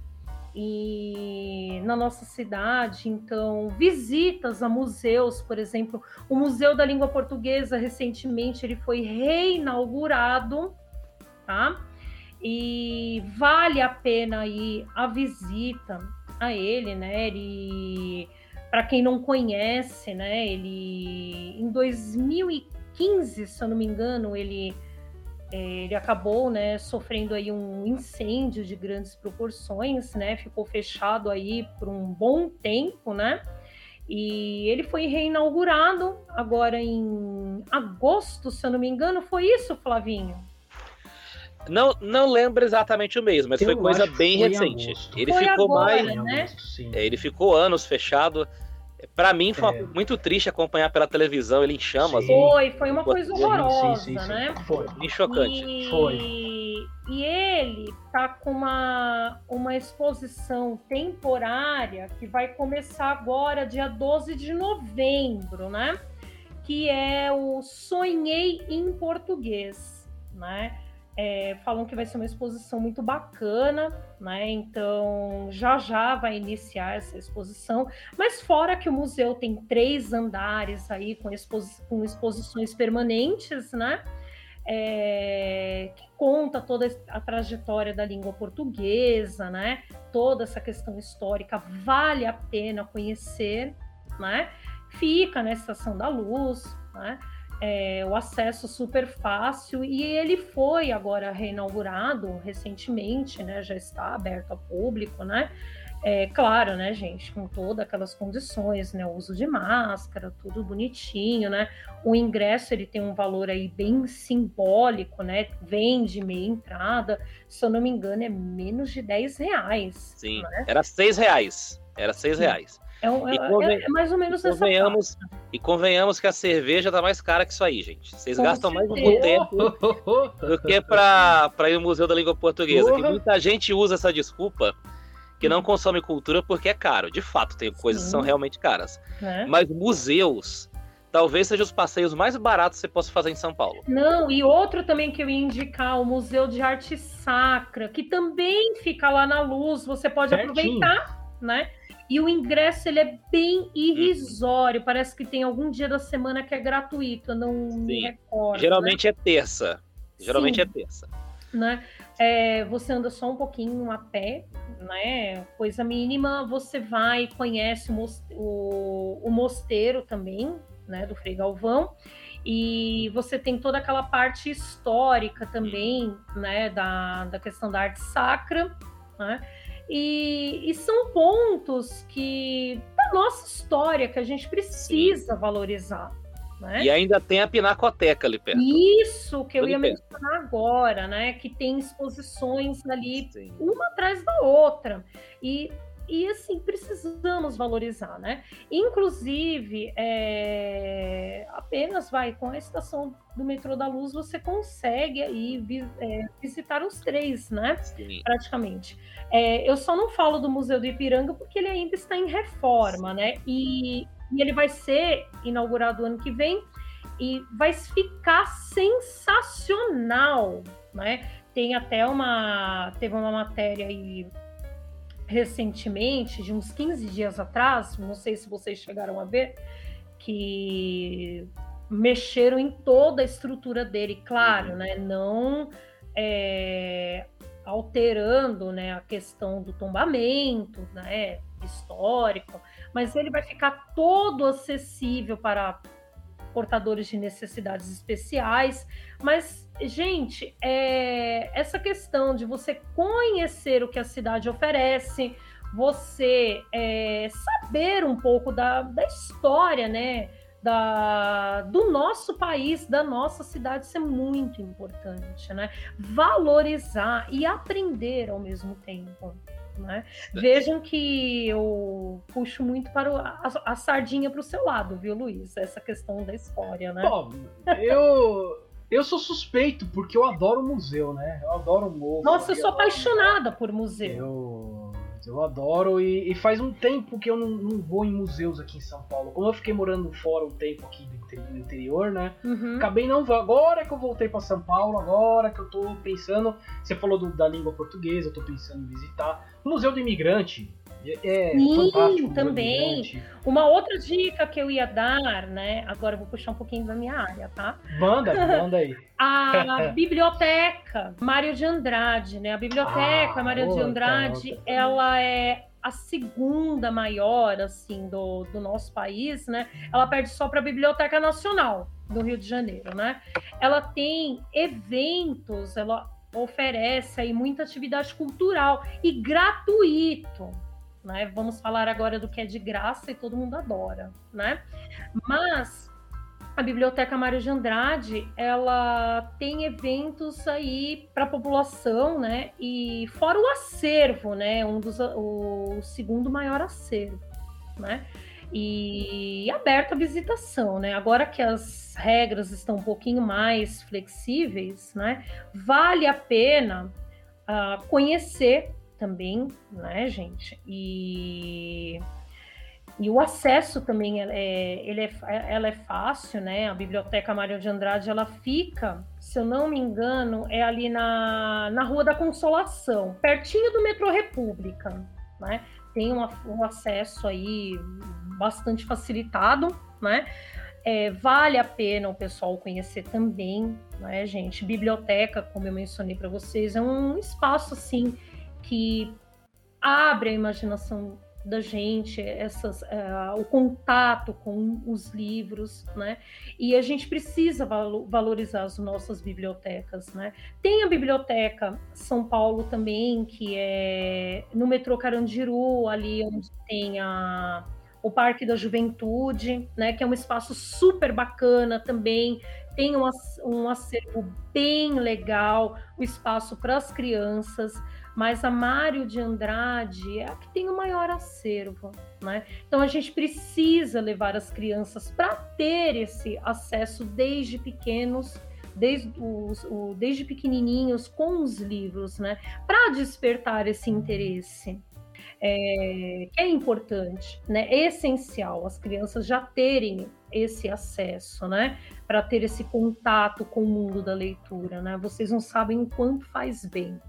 e na nossa cidade, então visitas a museus, por exemplo, o Museu da Língua Portuguesa recentemente ele foi reinaugurado, tá? E vale a pena ir a visita a ele, né? Ele, para quem não conhece, né? Ele, em 2015, se eu não me engano, ele é, ele acabou, né, sofrendo aí um incêndio de grandes proporções, né? Ficou fechado aí por um bom tempo, né? E ele foi reinaugurado agora em agosto, se eu não me engano, foi isso, Flavinho? Não, não lembro exatamente o mês, mas eu foi coisa bem recente. Ele foi ficou agora, mais. Né? É, ele ficou anos fechado. Para mim foi é. muito triste acompanhar pela televisão ele em chamas. Foi, foi uma coisa horrorosa, sim, sim, sim, né? Foi. Bem chocante. E... Foi. E ele tá com uma, uma exposição temporária que vai começar agora, dia 12 de novembro, né? Que é o Sonhei em Português, né? É, falam que vai ser uma exposição muito bacana, né? Então já já vai iniciar essa exposição. Mas fora que o museu tem três andares aí com, exposi com exposições permanentes, né? É, que conta toda a trajetória da língua portuguesa, né? Toda essa questão histórica vale a pena conhecer, né? Fica na Estação da Luz, né? É, o acesso super fácil e ele foi agora reinaugurado recentemente, né? Já está aberto ao público, né? É, claro, né, gente, com todas aquelas condições, né, o uso de máscara, tudo bonitinho, né, o ingresso ele tem um valor aí bem simbólico, né, vende meia entrada, se eu não me engano é menos de 10 reais. Sim, né? era 6 reais, era 6 reais. É, um, é, é, mais ou menos e convenhamos, essa E convenhamos que a cerveja tá mais cara que isso aí, gente. Vocês Com gastam certeza. mais um tempo do que para ir no Museu da Língua Portuguesa. Que muita gente usa essa desculpa que não consome cultura porque é caro. De fato, tem coisas Sim. que são realmente caras. É. Mas museus talvez sejam os passeios mais baratos que você possa fazer em São Paulo. Não, e outro também que eu ia indicar, o Museu de Arte Sacra, que também fica lá na luz, você pode Certinho. aproveitar, né? E o ingresso ele é bem irrisório. Uhum. Parece que tem algum dia da semana que é gratuito. Eu não Sim. me recordo. Geralmente né? é terça. Geralmente Sim. é terça. Né? É, você anda só um pouquinho a pé, né? Coisa mínima. Você vai, conhece o, o, o mosteiro também, né? Do Frei Galvão. E você tem toda aquela parte histórica também, né? Da, da questão da arte sacra, né? E, e, são pontos que da nossa história que a gente precisa Sim. valorizar. Né? E ainda tem a Pinacoteca ali perto. Isso que eu ia perto. mencionar agora, né? Que tem exposições ali, Sim. uma atrás da outra. E e assim precisamos valorizar, né? Inclusive, é, apenas vai com a estação do metrô da Luz você consegue aí é, visitar os três, né? Sim. Praticamente. É, eu só não falo do Museu do Ipiranga porque ele ainda está em reforma, né? E, e ele vai ser inaugurado ano que vem e vai ficar sensacional, né? Tem até uma teve uma matéria aí recentemente, de uns 15 dias atrás, não sei se vocês chegaram a ver, que mexeram em toda a estrutura dele, claro, uhum. né? Não é, alterando né, a questão do tombamento né, histórico, mas ele vai ficar todo acessível para portadores de necessidades especiais. Mas, gente, é, essa questão de você conhecer o que a cidade oferece, você é, saber um pouco da, da história, né? Da, do nosso país, da nossa cidade, isso é muito importante, né? Valorizar e aprender ao mesmo tempo. Né? Vejam que eu puxo muito para o, a, a, sardinha para o seu lado, viu, Luiz? Essa questão da história, né? Bom, eu, eu sou suspeito porque eu adoro museu, né? Eu adoro museu. Nossa, eu sou apaixonada por museu. Eu eu adoro e, e faz um tempo que eu não, não, vou em museus aqui em São Paulo. Como eu fiquei morando fora um tempo aqui no interior, né? Uhum. Acabei não. Agora que eu voltei para São Paulo, agora que eu tô pensando. Você falou do, da língua portuguesa, eu tô pensando em visitar. O Museu do Imigrante, é, Sim, também. Uma outra dica que eu ia dar, né? Agora eu vou puxar um pouquinho da minha área, tá? Manda, manda aí. A biblioteca Mário de Andrade, né? A biblioteca ah, Mário de Andrade, ela é a segunda maior, assim, do, do nosso país, né? Ela perde só para a Biblioteca Nacional do Rio de Janeiro, né? Ela tem eventos, ela oferece aí muita atividade cultural e gratuito, né? Vamos falar agora do que é de graça e todo mundo adora, né? Mas a Biblioteca Mário de Andrade, ela tem eventos aí para a população, né? E fora o acervo, né? Um dos o segundo maior acervo, né? E aberto à visitação, né? Agora que as regras estão um pouquinho mais flexíveis, né? Vale a pena uh, conhecer também, né, gente? E, e o acesso também é, ele é, ela é fácil, né? A Biblioteca Mário de Andrade, ela fica, se eu não me engano, é ali na, na Rua da Consolação, pertinho do metrô República, né? Tem um, um acesso aí bastante facilitado, né? É, vale a pena o pessoal conhecer também, né, gente? Biblioteca, como eu mencionei para vocês, é um espaço assim que abre a imaginação da gente, essas, uh, o contato com os livros, né? E a gente precisa valorizar as nossas bibliotecas, né? Tem a biblioteca São Paulo também, que é no metrô Carandiru, ali onde tem a, o Parque da Juventude, né? Que é um espaço super bacana também. Tem um, um acervo bem legal, o espaço para as crianças mas a Mário de Andrade é a que tem o maior acervo, né? Então a gente precisa levar as crianças para ter esse acesso desde pequenos, desde, os, o, desde pequenininhos com os livros, né? Para despertar esse interesse. É, é importante, né? É essencial as crianças já terem esse acesso, né? Para ter esse contato com o mundo da leitura, né? Vocês não sabem o quanto faz bem.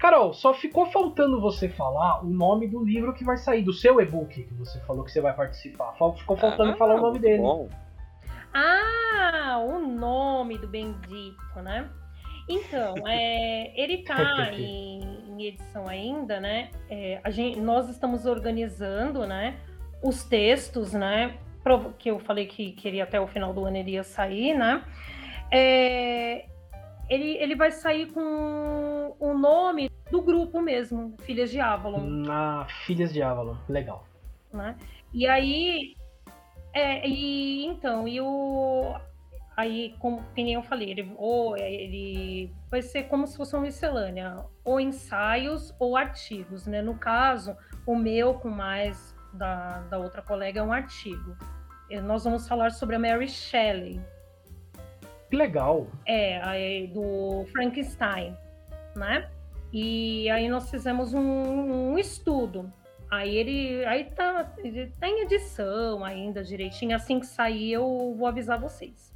Carol, só ficou faltando você falar o nome do livro que vai sair, do seu e-book que você falou que você vai participar. Ficou faltando ah, falar o nome dele. Bom. Ah, o nome do bendito, né? Então, é, ele tá em, em, edição ainda, né? É, a gente, nós estamos organizando, né? Os textos, né? Que eu falei que queria até o final do ano ele ia sair, né? É, ele, ele vai sair com o nome do grupo mesmo, Filhas de Avalon. Ah, Filhas de Avalon, legal. Né? E aí, é, e então, e o aí, como que nem eu falei, ele, ou ele vai ser como se fosse uma miscelânea, ou ensaios ou artigos, né? No caso, o meu com mais da, da outra colega é um artigo. Nós vamos falar sobre a Mary Shelley, que legal. É, do Frankenstein, né? E aí nós fizemos um, um estudo. Aí ele aí tá, ele tá em edição ainda direitinho. Assim que sair, eu vou avisar vocês.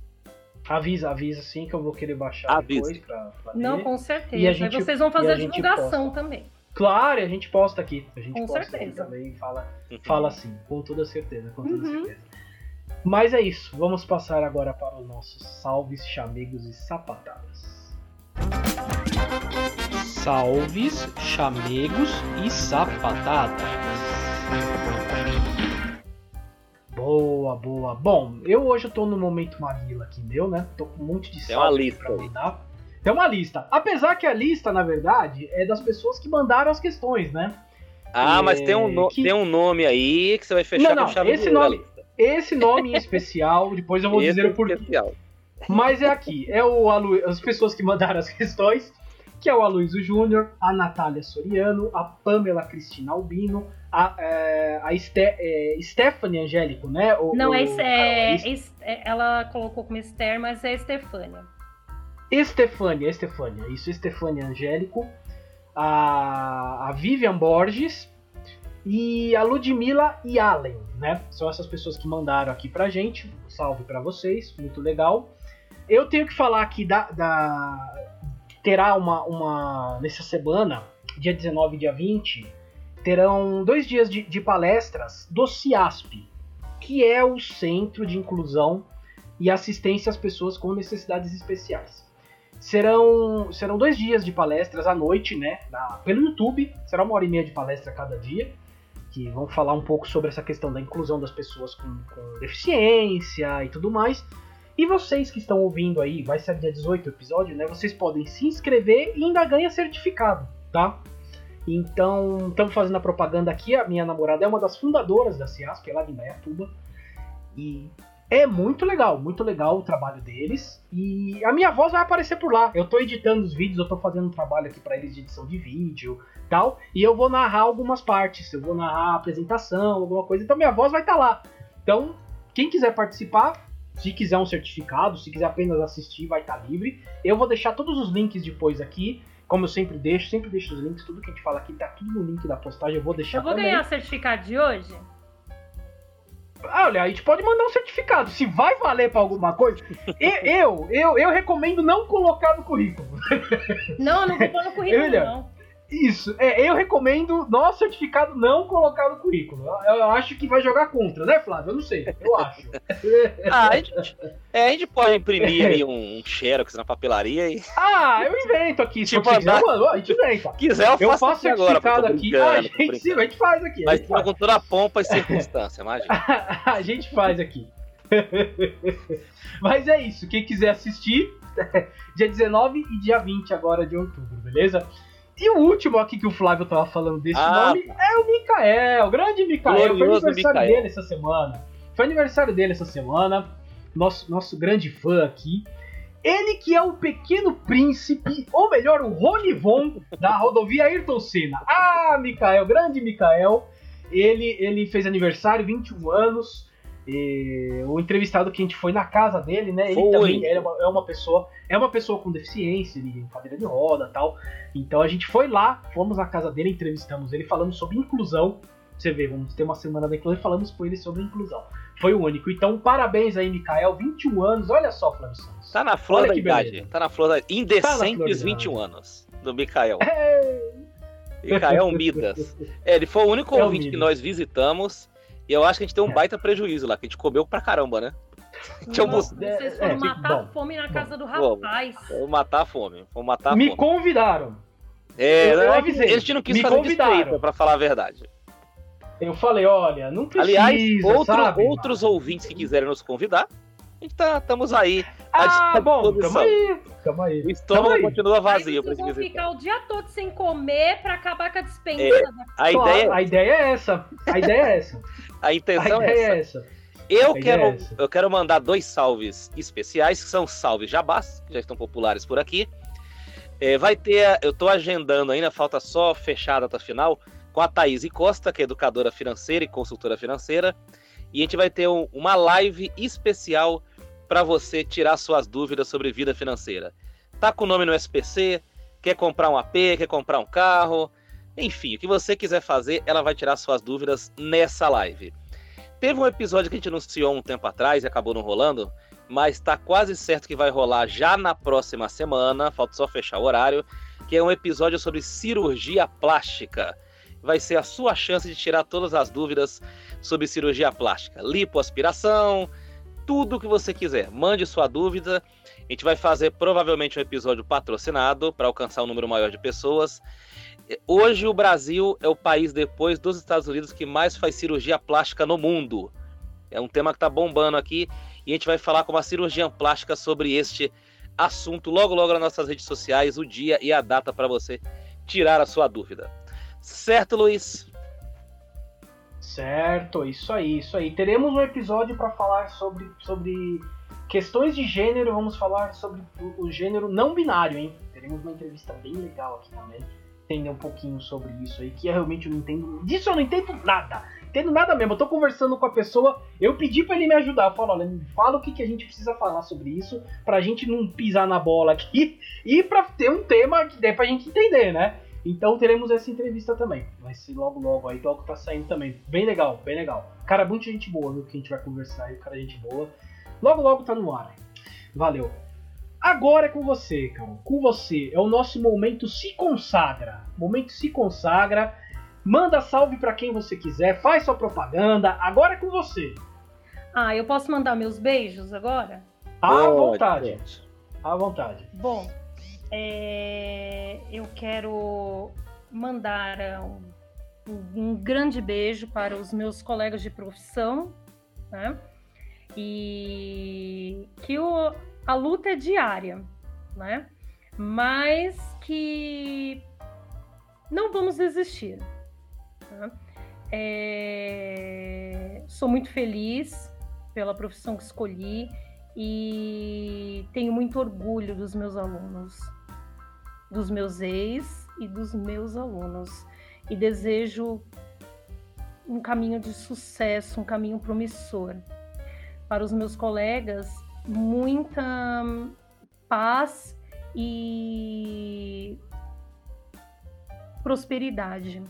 Avisa, avisa sim que eu vou querer baixar avisa. depois pra, pra Não, com certeza. E a gente, aí vocês vão fazer a divulgação também. Claro, a gente posta aqui. A gente com posta certeza. aqui também fala, fala assim, com toda certeza, com toda uhum. certeza. Mas é isso, vamos passar agora para os nossos salves, chamegos e sapatadas. Salves, chamegos e sapatadas. Boa, Boa, boa. Bom, eu hoje tô no momento Maguila aqui meu, né? Tô com um monte de Tem uma salve lista pra aí. mandar. Tem uma lista. Apesar que a lista, na verdade, é das pessoas que mandaram as questões, né? Ah, mas É, tem um, no- que- tem um nome aí que você vai fechar Não, não, com chave esse de ouro nome- a lista. Esse nome em especial, depois eu vou Esse dizer é o porquê. especial. Mas é aqui, é o Alo... as pessoas que mandaram as questões, que é o Aloysio Júnior, a Natália Soriano, a Pamela Cristina Albino, a, é, a Ste... é, Stephanie Angélico, né? O- Não, o- é, é, es- é- ela colocou como Esther, mas é Estefânia. Estefânia, Estefânia, isso, Estefânia Angélico, a, a Vivian Borges e a Ludmilla e Allen, né? São essas pessoas que mandaram aqui pra gente. Salve pra vocês, muito legal. Eu tenho que falar aqui da. da- terá uma, uma. Nessa semana, dia 19 e dia 20, terão dois dias de, de palestras do CIASP, que é o Centro de Inclusão e Assistência às Pessoas com Necessidades Especiais. Serão, serão dois dias de palestras à noite, né? na- pelo YouTube. Será uma hora e meia de palestra cada dia. Que vão falar um pouco sobre essa questão da inclusão das pessoas com, com deficiência e tudo mais. E vocês que estão ouvindo aí, vai ser dia 18 o episódio, né? Vocês podem se inscrever e ainda ganha certificado, tá? Então, estamos fazendo a propaganda aqui. A minha namorada é uma das fundadoras da CIASP, ela é de Indaiatuba. E é muito legal, muito legal o trabalho deles. E a minha voz vai aparecer por lá. Eu tô editando os vídeos, eu tô fazendo um trabalho aqui para eles de edição de vídeo tal. E eu vou narrar algumas partes. Eu vou narrar a apresentação, alguma coisa. Então minha voz vai estar lá. Então, quem quiser participar, se quiser um certificado, se quiser apenas assistir, vai estar livre. Eu vou deixar todos os links depois aqui. Como eu sempre deixo, sempre deixo os links, tudo que a gente fala aqui tá tudo no link da postagem, eu vou deixar Eu vou também. ganhar o certificado de hoje? Ah, Olha, a gente pode mandar um certificado. Se vai valer pra alguma coisa, e- eu, eu, eu recomendo não colocar no currículo. Não, eu não vou pôr no currículo, Olha, não. Isso, é, eu recomendo nosso certificado não colocar no currículo. Eu, eu acho que vai jogar contra, né, Flávio? Eu não sei, eu acho. Ah, a gente, é, a gente pode imprimir aí um, um xerox na papelaria e ah, eu invento aqui. Se Tipo, você quiser, mano, a gente inventa. quiser eu Eu faço, faço pô, tô certificado aqui. Ah, a gente, sim, a gente faz aqui. Mas faz, com toda a pompa e circunstância, imagina. a gente faz aqui. Mas é isso. Quem quiser assistir, dia 19 e dia 20 agora de outubro, beleza? E o último aqui que o Flávio tava falando desse Ah, nome é o Mikael, o grande Mikael. Foi aniversário Mikael. dele essa semana. Foi aniversário dele essa semana. Nosso, nosso grande fã aqui. Ele que é o pequeno príncipe, ou melhor, o Ronivon da rodovia Ayrton Senna. Ah, Mikael, grande Mikael. Ele, ele fez aniversário, 21 anos. E o entrevistado que a gente foi na casa dele, né? Ele Foi. também é uma, é uma pessoa, é uma pessoa com deficiência, em cadeira de roda, tal. Então a gente foi lá, fomos na casa dele, entrevistamos ele, falamos sobre inclusão. Você vê, vamos ter uma semana da inclusão e falamos com ele sobre inclusão. Foi o único. Então, parabéns aí, Mikael, 21 anos. Olha só, Flávio Santos. Tá na flor Olha da que idade. beleza. Tá na flor da Tá Indecentes da 21 anos do Mikael. É. Mikael Midas. É, ele foi o único É o ouvinte que Midas. nós visitamos. E eu acho que a gente deu um É. baita prejuízo lá, que a gente comeu pra caramba, né? Mostrar. vocês É, foram é, matar bom, a fome na bom. casa do Vamos. rapaz. Vamos matar a fome. Vamos matar a Me fome. convidaram. É, eu- eu né, avisei. a gente não quis Me fazer desfeita, pra falar a verdade. Eu falei, olha, não precisa, Aliás, outro- sabe? outros ouvintes que quiserem nos convidar, a gente tá, estamos aí. Ah, bom, tamo aí. Tamo aí. O Tamo estômago aí. continua Aí vazio pra vocês ficar o dia todo sem comer pra acabar com a dispensa. É, da- A ideia, a ideia é essa. A ideia é essa. a A intenção é ideia essa. é essa. Eu A quero, é essa. eu quero mandar dois salves especiais, que são salves jabás, que já estão populares por aqui. É, vai ter, eu tô agendando ainda, falta só fechar a data final, com a Thaís Costa, que é educadora financeira e consultora financeira. E a gente vai ter um- uma live especial para você tirar suas dúvidas sobre vida financeira. Tá com o nome no SPC, quer comprar um AP, quer comprar um carro, enfim, o que você quiser fazer, ela vai tirar suas dúvidas nessa live. Teve um episódio que a gente anunciou um tempo atrás e acabou não rolando, mas tá quase certo que vai rolar já na próxima semana, falta só fechar o horário, que é um episódio sobre cirurgia plástica. Vai ser a sua chance de tirar todas as dúvidas sobre cirurgia plástica, lipoaspiração, tudo o que você quiser. Mande sua dúvida. A gente vai fazer provavelmente um episódio patrocinado para alcançar um número maior de pessoas. Hoje o Brasil é o país depois dos Estados Unidos que mais faz cirurgia plástica no mundo. É um tema que está bombando aqui e a gente vai falar com uma cirurgiã plástica sobre este assunto logo logo nas nossas redes sociais, o dia e a data para você tirar a sua dúvida. Certo, Luiz? Certo, isso aí, isso aí. Teremos um episódio para falar sobre, sobre questões de gênero, vamos falar sobre o, o gênero não binário, hein? Teremos uma entrevista bem legal aqui também entender um pouquinho sobre isso aí, que eu realmente não entendo. Disso eu não entendo nada. Entendo nada mesmo. Eu tô conversando com a pessoa, eu pedi para ele me ajudar. Eu falo, olha, me fala o que, que a gente precisa falar sobre isso, pra gente não pisar na bola aqui e pra ter um tema que dê pra gente entender, né? Então teremos essa entrevista também. Vai ser logo, logo aí, logo tá saindo também. Bem legal, bem legal. Cara, muita gente boa, viu? Que a gente vai conversar aí, cara, gente boa. Logo, logo tá no ar. Valeu. Agora é com você, cara. Com você. É o nosso momento se consagra. Momento se consagra. Manda salve para quem você quiser. Faz sua propaganda. Agora é com você. Ah, eu posso mandar meus beijos agora? À vontade. À vontade. Bom, é... eu quero mandar um, um grande beijo para os meus colegas de profissão, né? E que o a luta é diária, né? Mas que não vamos desistir. Tá? É... Sou muito feliz pela profissão que escolhi e tenho muito orgulho dos meus alunos, dos meus ex e dos meus alunos. E desejo um caminho de sucesso, um caminho promissor. Para os meus colegas, muita paz e prosperidade.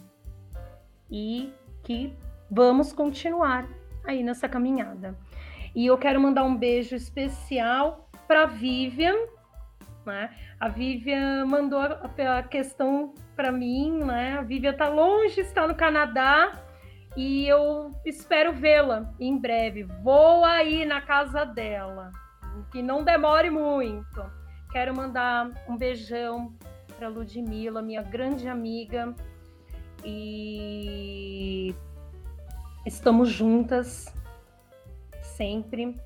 E que vamos continuar aí nessa caminhada. E eu quero mandar um beijo especial para Vivian, né? A Vivian mandou a, questão para mim, né? A Vivian está longe, está no Canadá, e eu espero vê-la em breve. Vou aí na casa dela que não demore muito. Quero mandar um beijão para Ludmila, minha grande amiga, e estamos juntas sempre.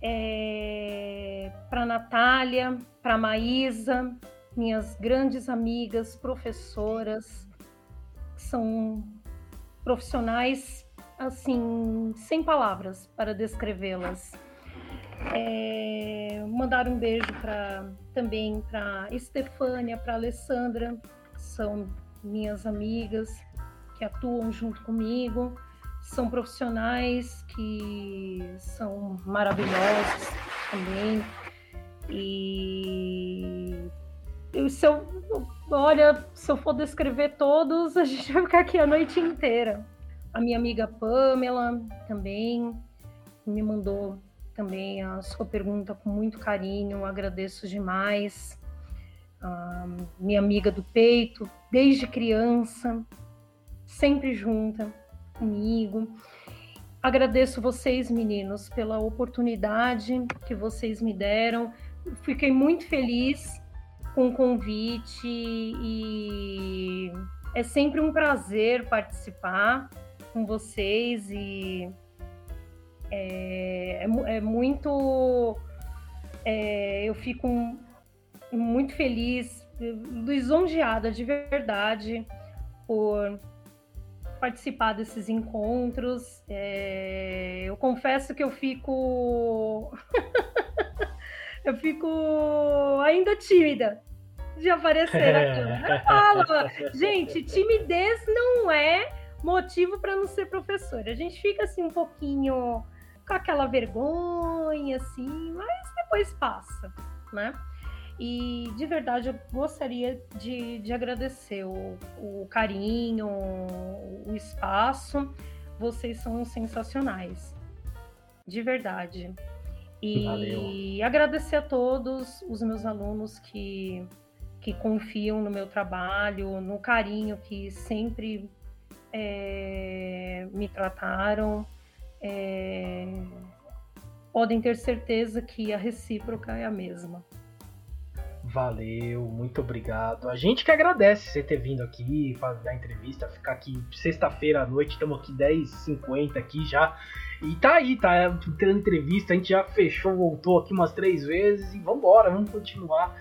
É, para Natália, para Maísa, minhas grandes amigas, professoras, são profissionais assim sem palavras para descrevê-las. É, mandar um beijo para também para Estefânia, para Alessandra, são minhas amigas que atuam junto comigo, são profissionais que são maravilhosos também. E eu, se eu, olha, se eu for descrever todos, a gente vai ficar aqui a noite inteira. A minha amiga Pamela também me mandou também a sua pergunta com muito carinho, agradeço demais. minha amiga do peito, desde criança, sempre junta comigo. Agradeço vocês, meninos, pela oportunidade que vocês me deram. Fiquei muito feliz com o convite e é sempre um prazer participar com vocês e é, é, é muito. É, eu fico muito feliz, lisonjeada de verdade por participar desses encontros. É, eu confesso que eu fico. eu fico ainda tímida de aparecer aqui. Fala, gente, timidez não é motivo para não ser professora. A gente fica assim um pouquinho com aquela vergonha, assim, mas depois passa, né? E de verdade eu gostaria de, de agradecer o, o carinho, o espaço. Vocês são sensacionais. De verdade. E Valeu. agradecer a todos os meus alunos que, que confiam no meu trabalho, no carinho que sempre é, me trataram é, podem ter certeza que a recíproca é a mesma. Valeu, muito obrigado. A gente que agradece você ter vindo aqui, a entrevista, ficar aqui sexta-feira à noite, estamos aqui 10h50 aqui já. E tá aí, tá tendo entrevista, a gente já fechou, voltou aqui umas três vezes e vambora, vamos continuar.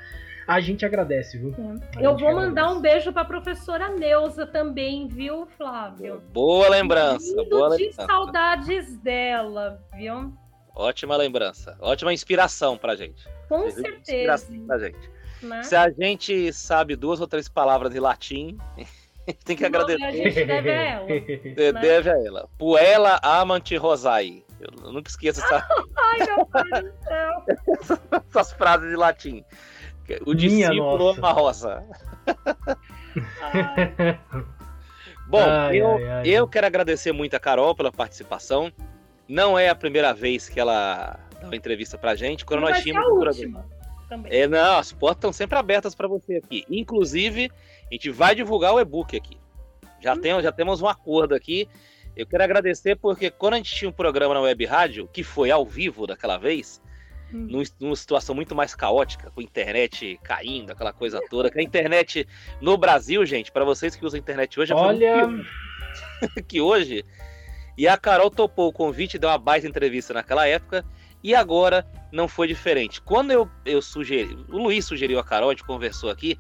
A gente agradece, viu? É. Eu vou mandar agradece. um beijo pra professora Neuza também, viu, Flávio? Boa lembrança, Lindo boa de lembrança. saudades dela, viu? Ótima lembrança, ótima inspiração pra gente. Com certeza. Pra gente. Né? Se a gente sabe duas ou três palavras de latim, tem que agradecer. A gente deve a ela. Né? Deve a ela. Puella amante rosai. Eu nunca esqueço essa... Ai, meu Deus do céu. Essas frases de latim. O discípulo ama rosa. Bom, ai, eu, ai, ai. eu quero agradecer muito a Carol pela participação. Não é a primeira vez que ela dá uma entrevista pra gente. Quando Não nós tínhamos a última. Também. É, não, as portas estão sempre abertas para você aqui. Inclusive, a gente vai divulgar o e-book aqui. Já, hum. tem, já temos um acordo aqui. Eu quero agradecer porque quando a gente tinha um programa na Web Rádio, que foi ao vivo daquela vez, hum. num, numa situação muito mais caótica, com a internet caindo, aquela coisa toda, que a internet no Brasil, gente, para vocês que usam a internet hoje, é Olha... que hoje. E a Carol topou o convite, deu uma baita entrevista naquela época. E agora não foi diferente. Quando eu, eu sugeri, o Luiz sugeriu a Carol, a gente conversou aqui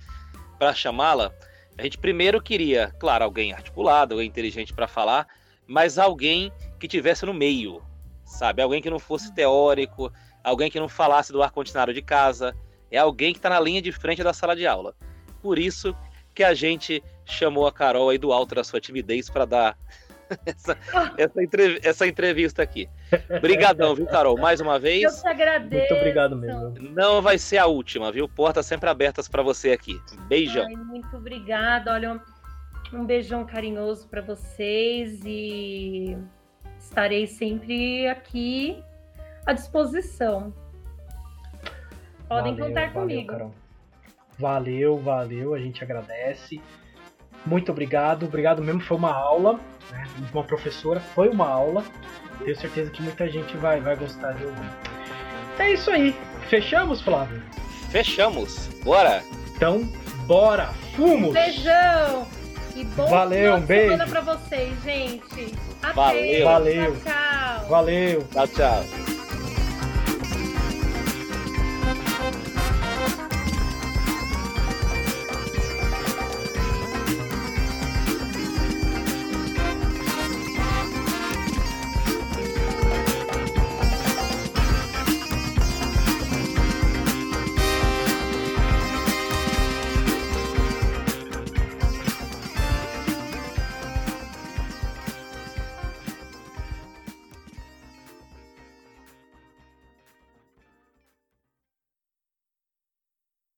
para chamá-la. A gente primeiro queria, claro, alguém articulado, alguém inteligente para falar, mas alguém que tivesse no meio, sabe? Alguém que não fosse teórico, alguém que não falasse do ar condicionado de casa, é alguém que está na linha de frente da sala de aula. Por isso que a gente chamou a Carol aí do alto da sua timidez para dar essa, essa, entrev essa, entrevista aqui. Obrigadão, viu, Carol? Mais uma vez. Eu te agradeço. Muito obrigado mesmo. Não vai ser a última, viu? Portas sempre abertas para você aqui. Beijão. Ai, muito obrigada. Olha, um, um beijão carinhoso para vocês e estarei sempre aqui à disposição. Podem valeu, contar valeu, comigo. Carol. Valeu, valeu, a gente agradece. Muito obrigado, obrigado mesmo, foi uma aula, né? Uma professora, foi uma aula. Tenho certeza que muita gente vai, vai gostar de ouvir. É isso aí. Fechamos, Flávio? Fechamos. Bora! Então, bora! Fumos! Beijão! E bom Valeu, um beijo! pra vocês, gente! Até. Valeu! Valeu! Tchau, tchau! Valeu! Tchau, tchau!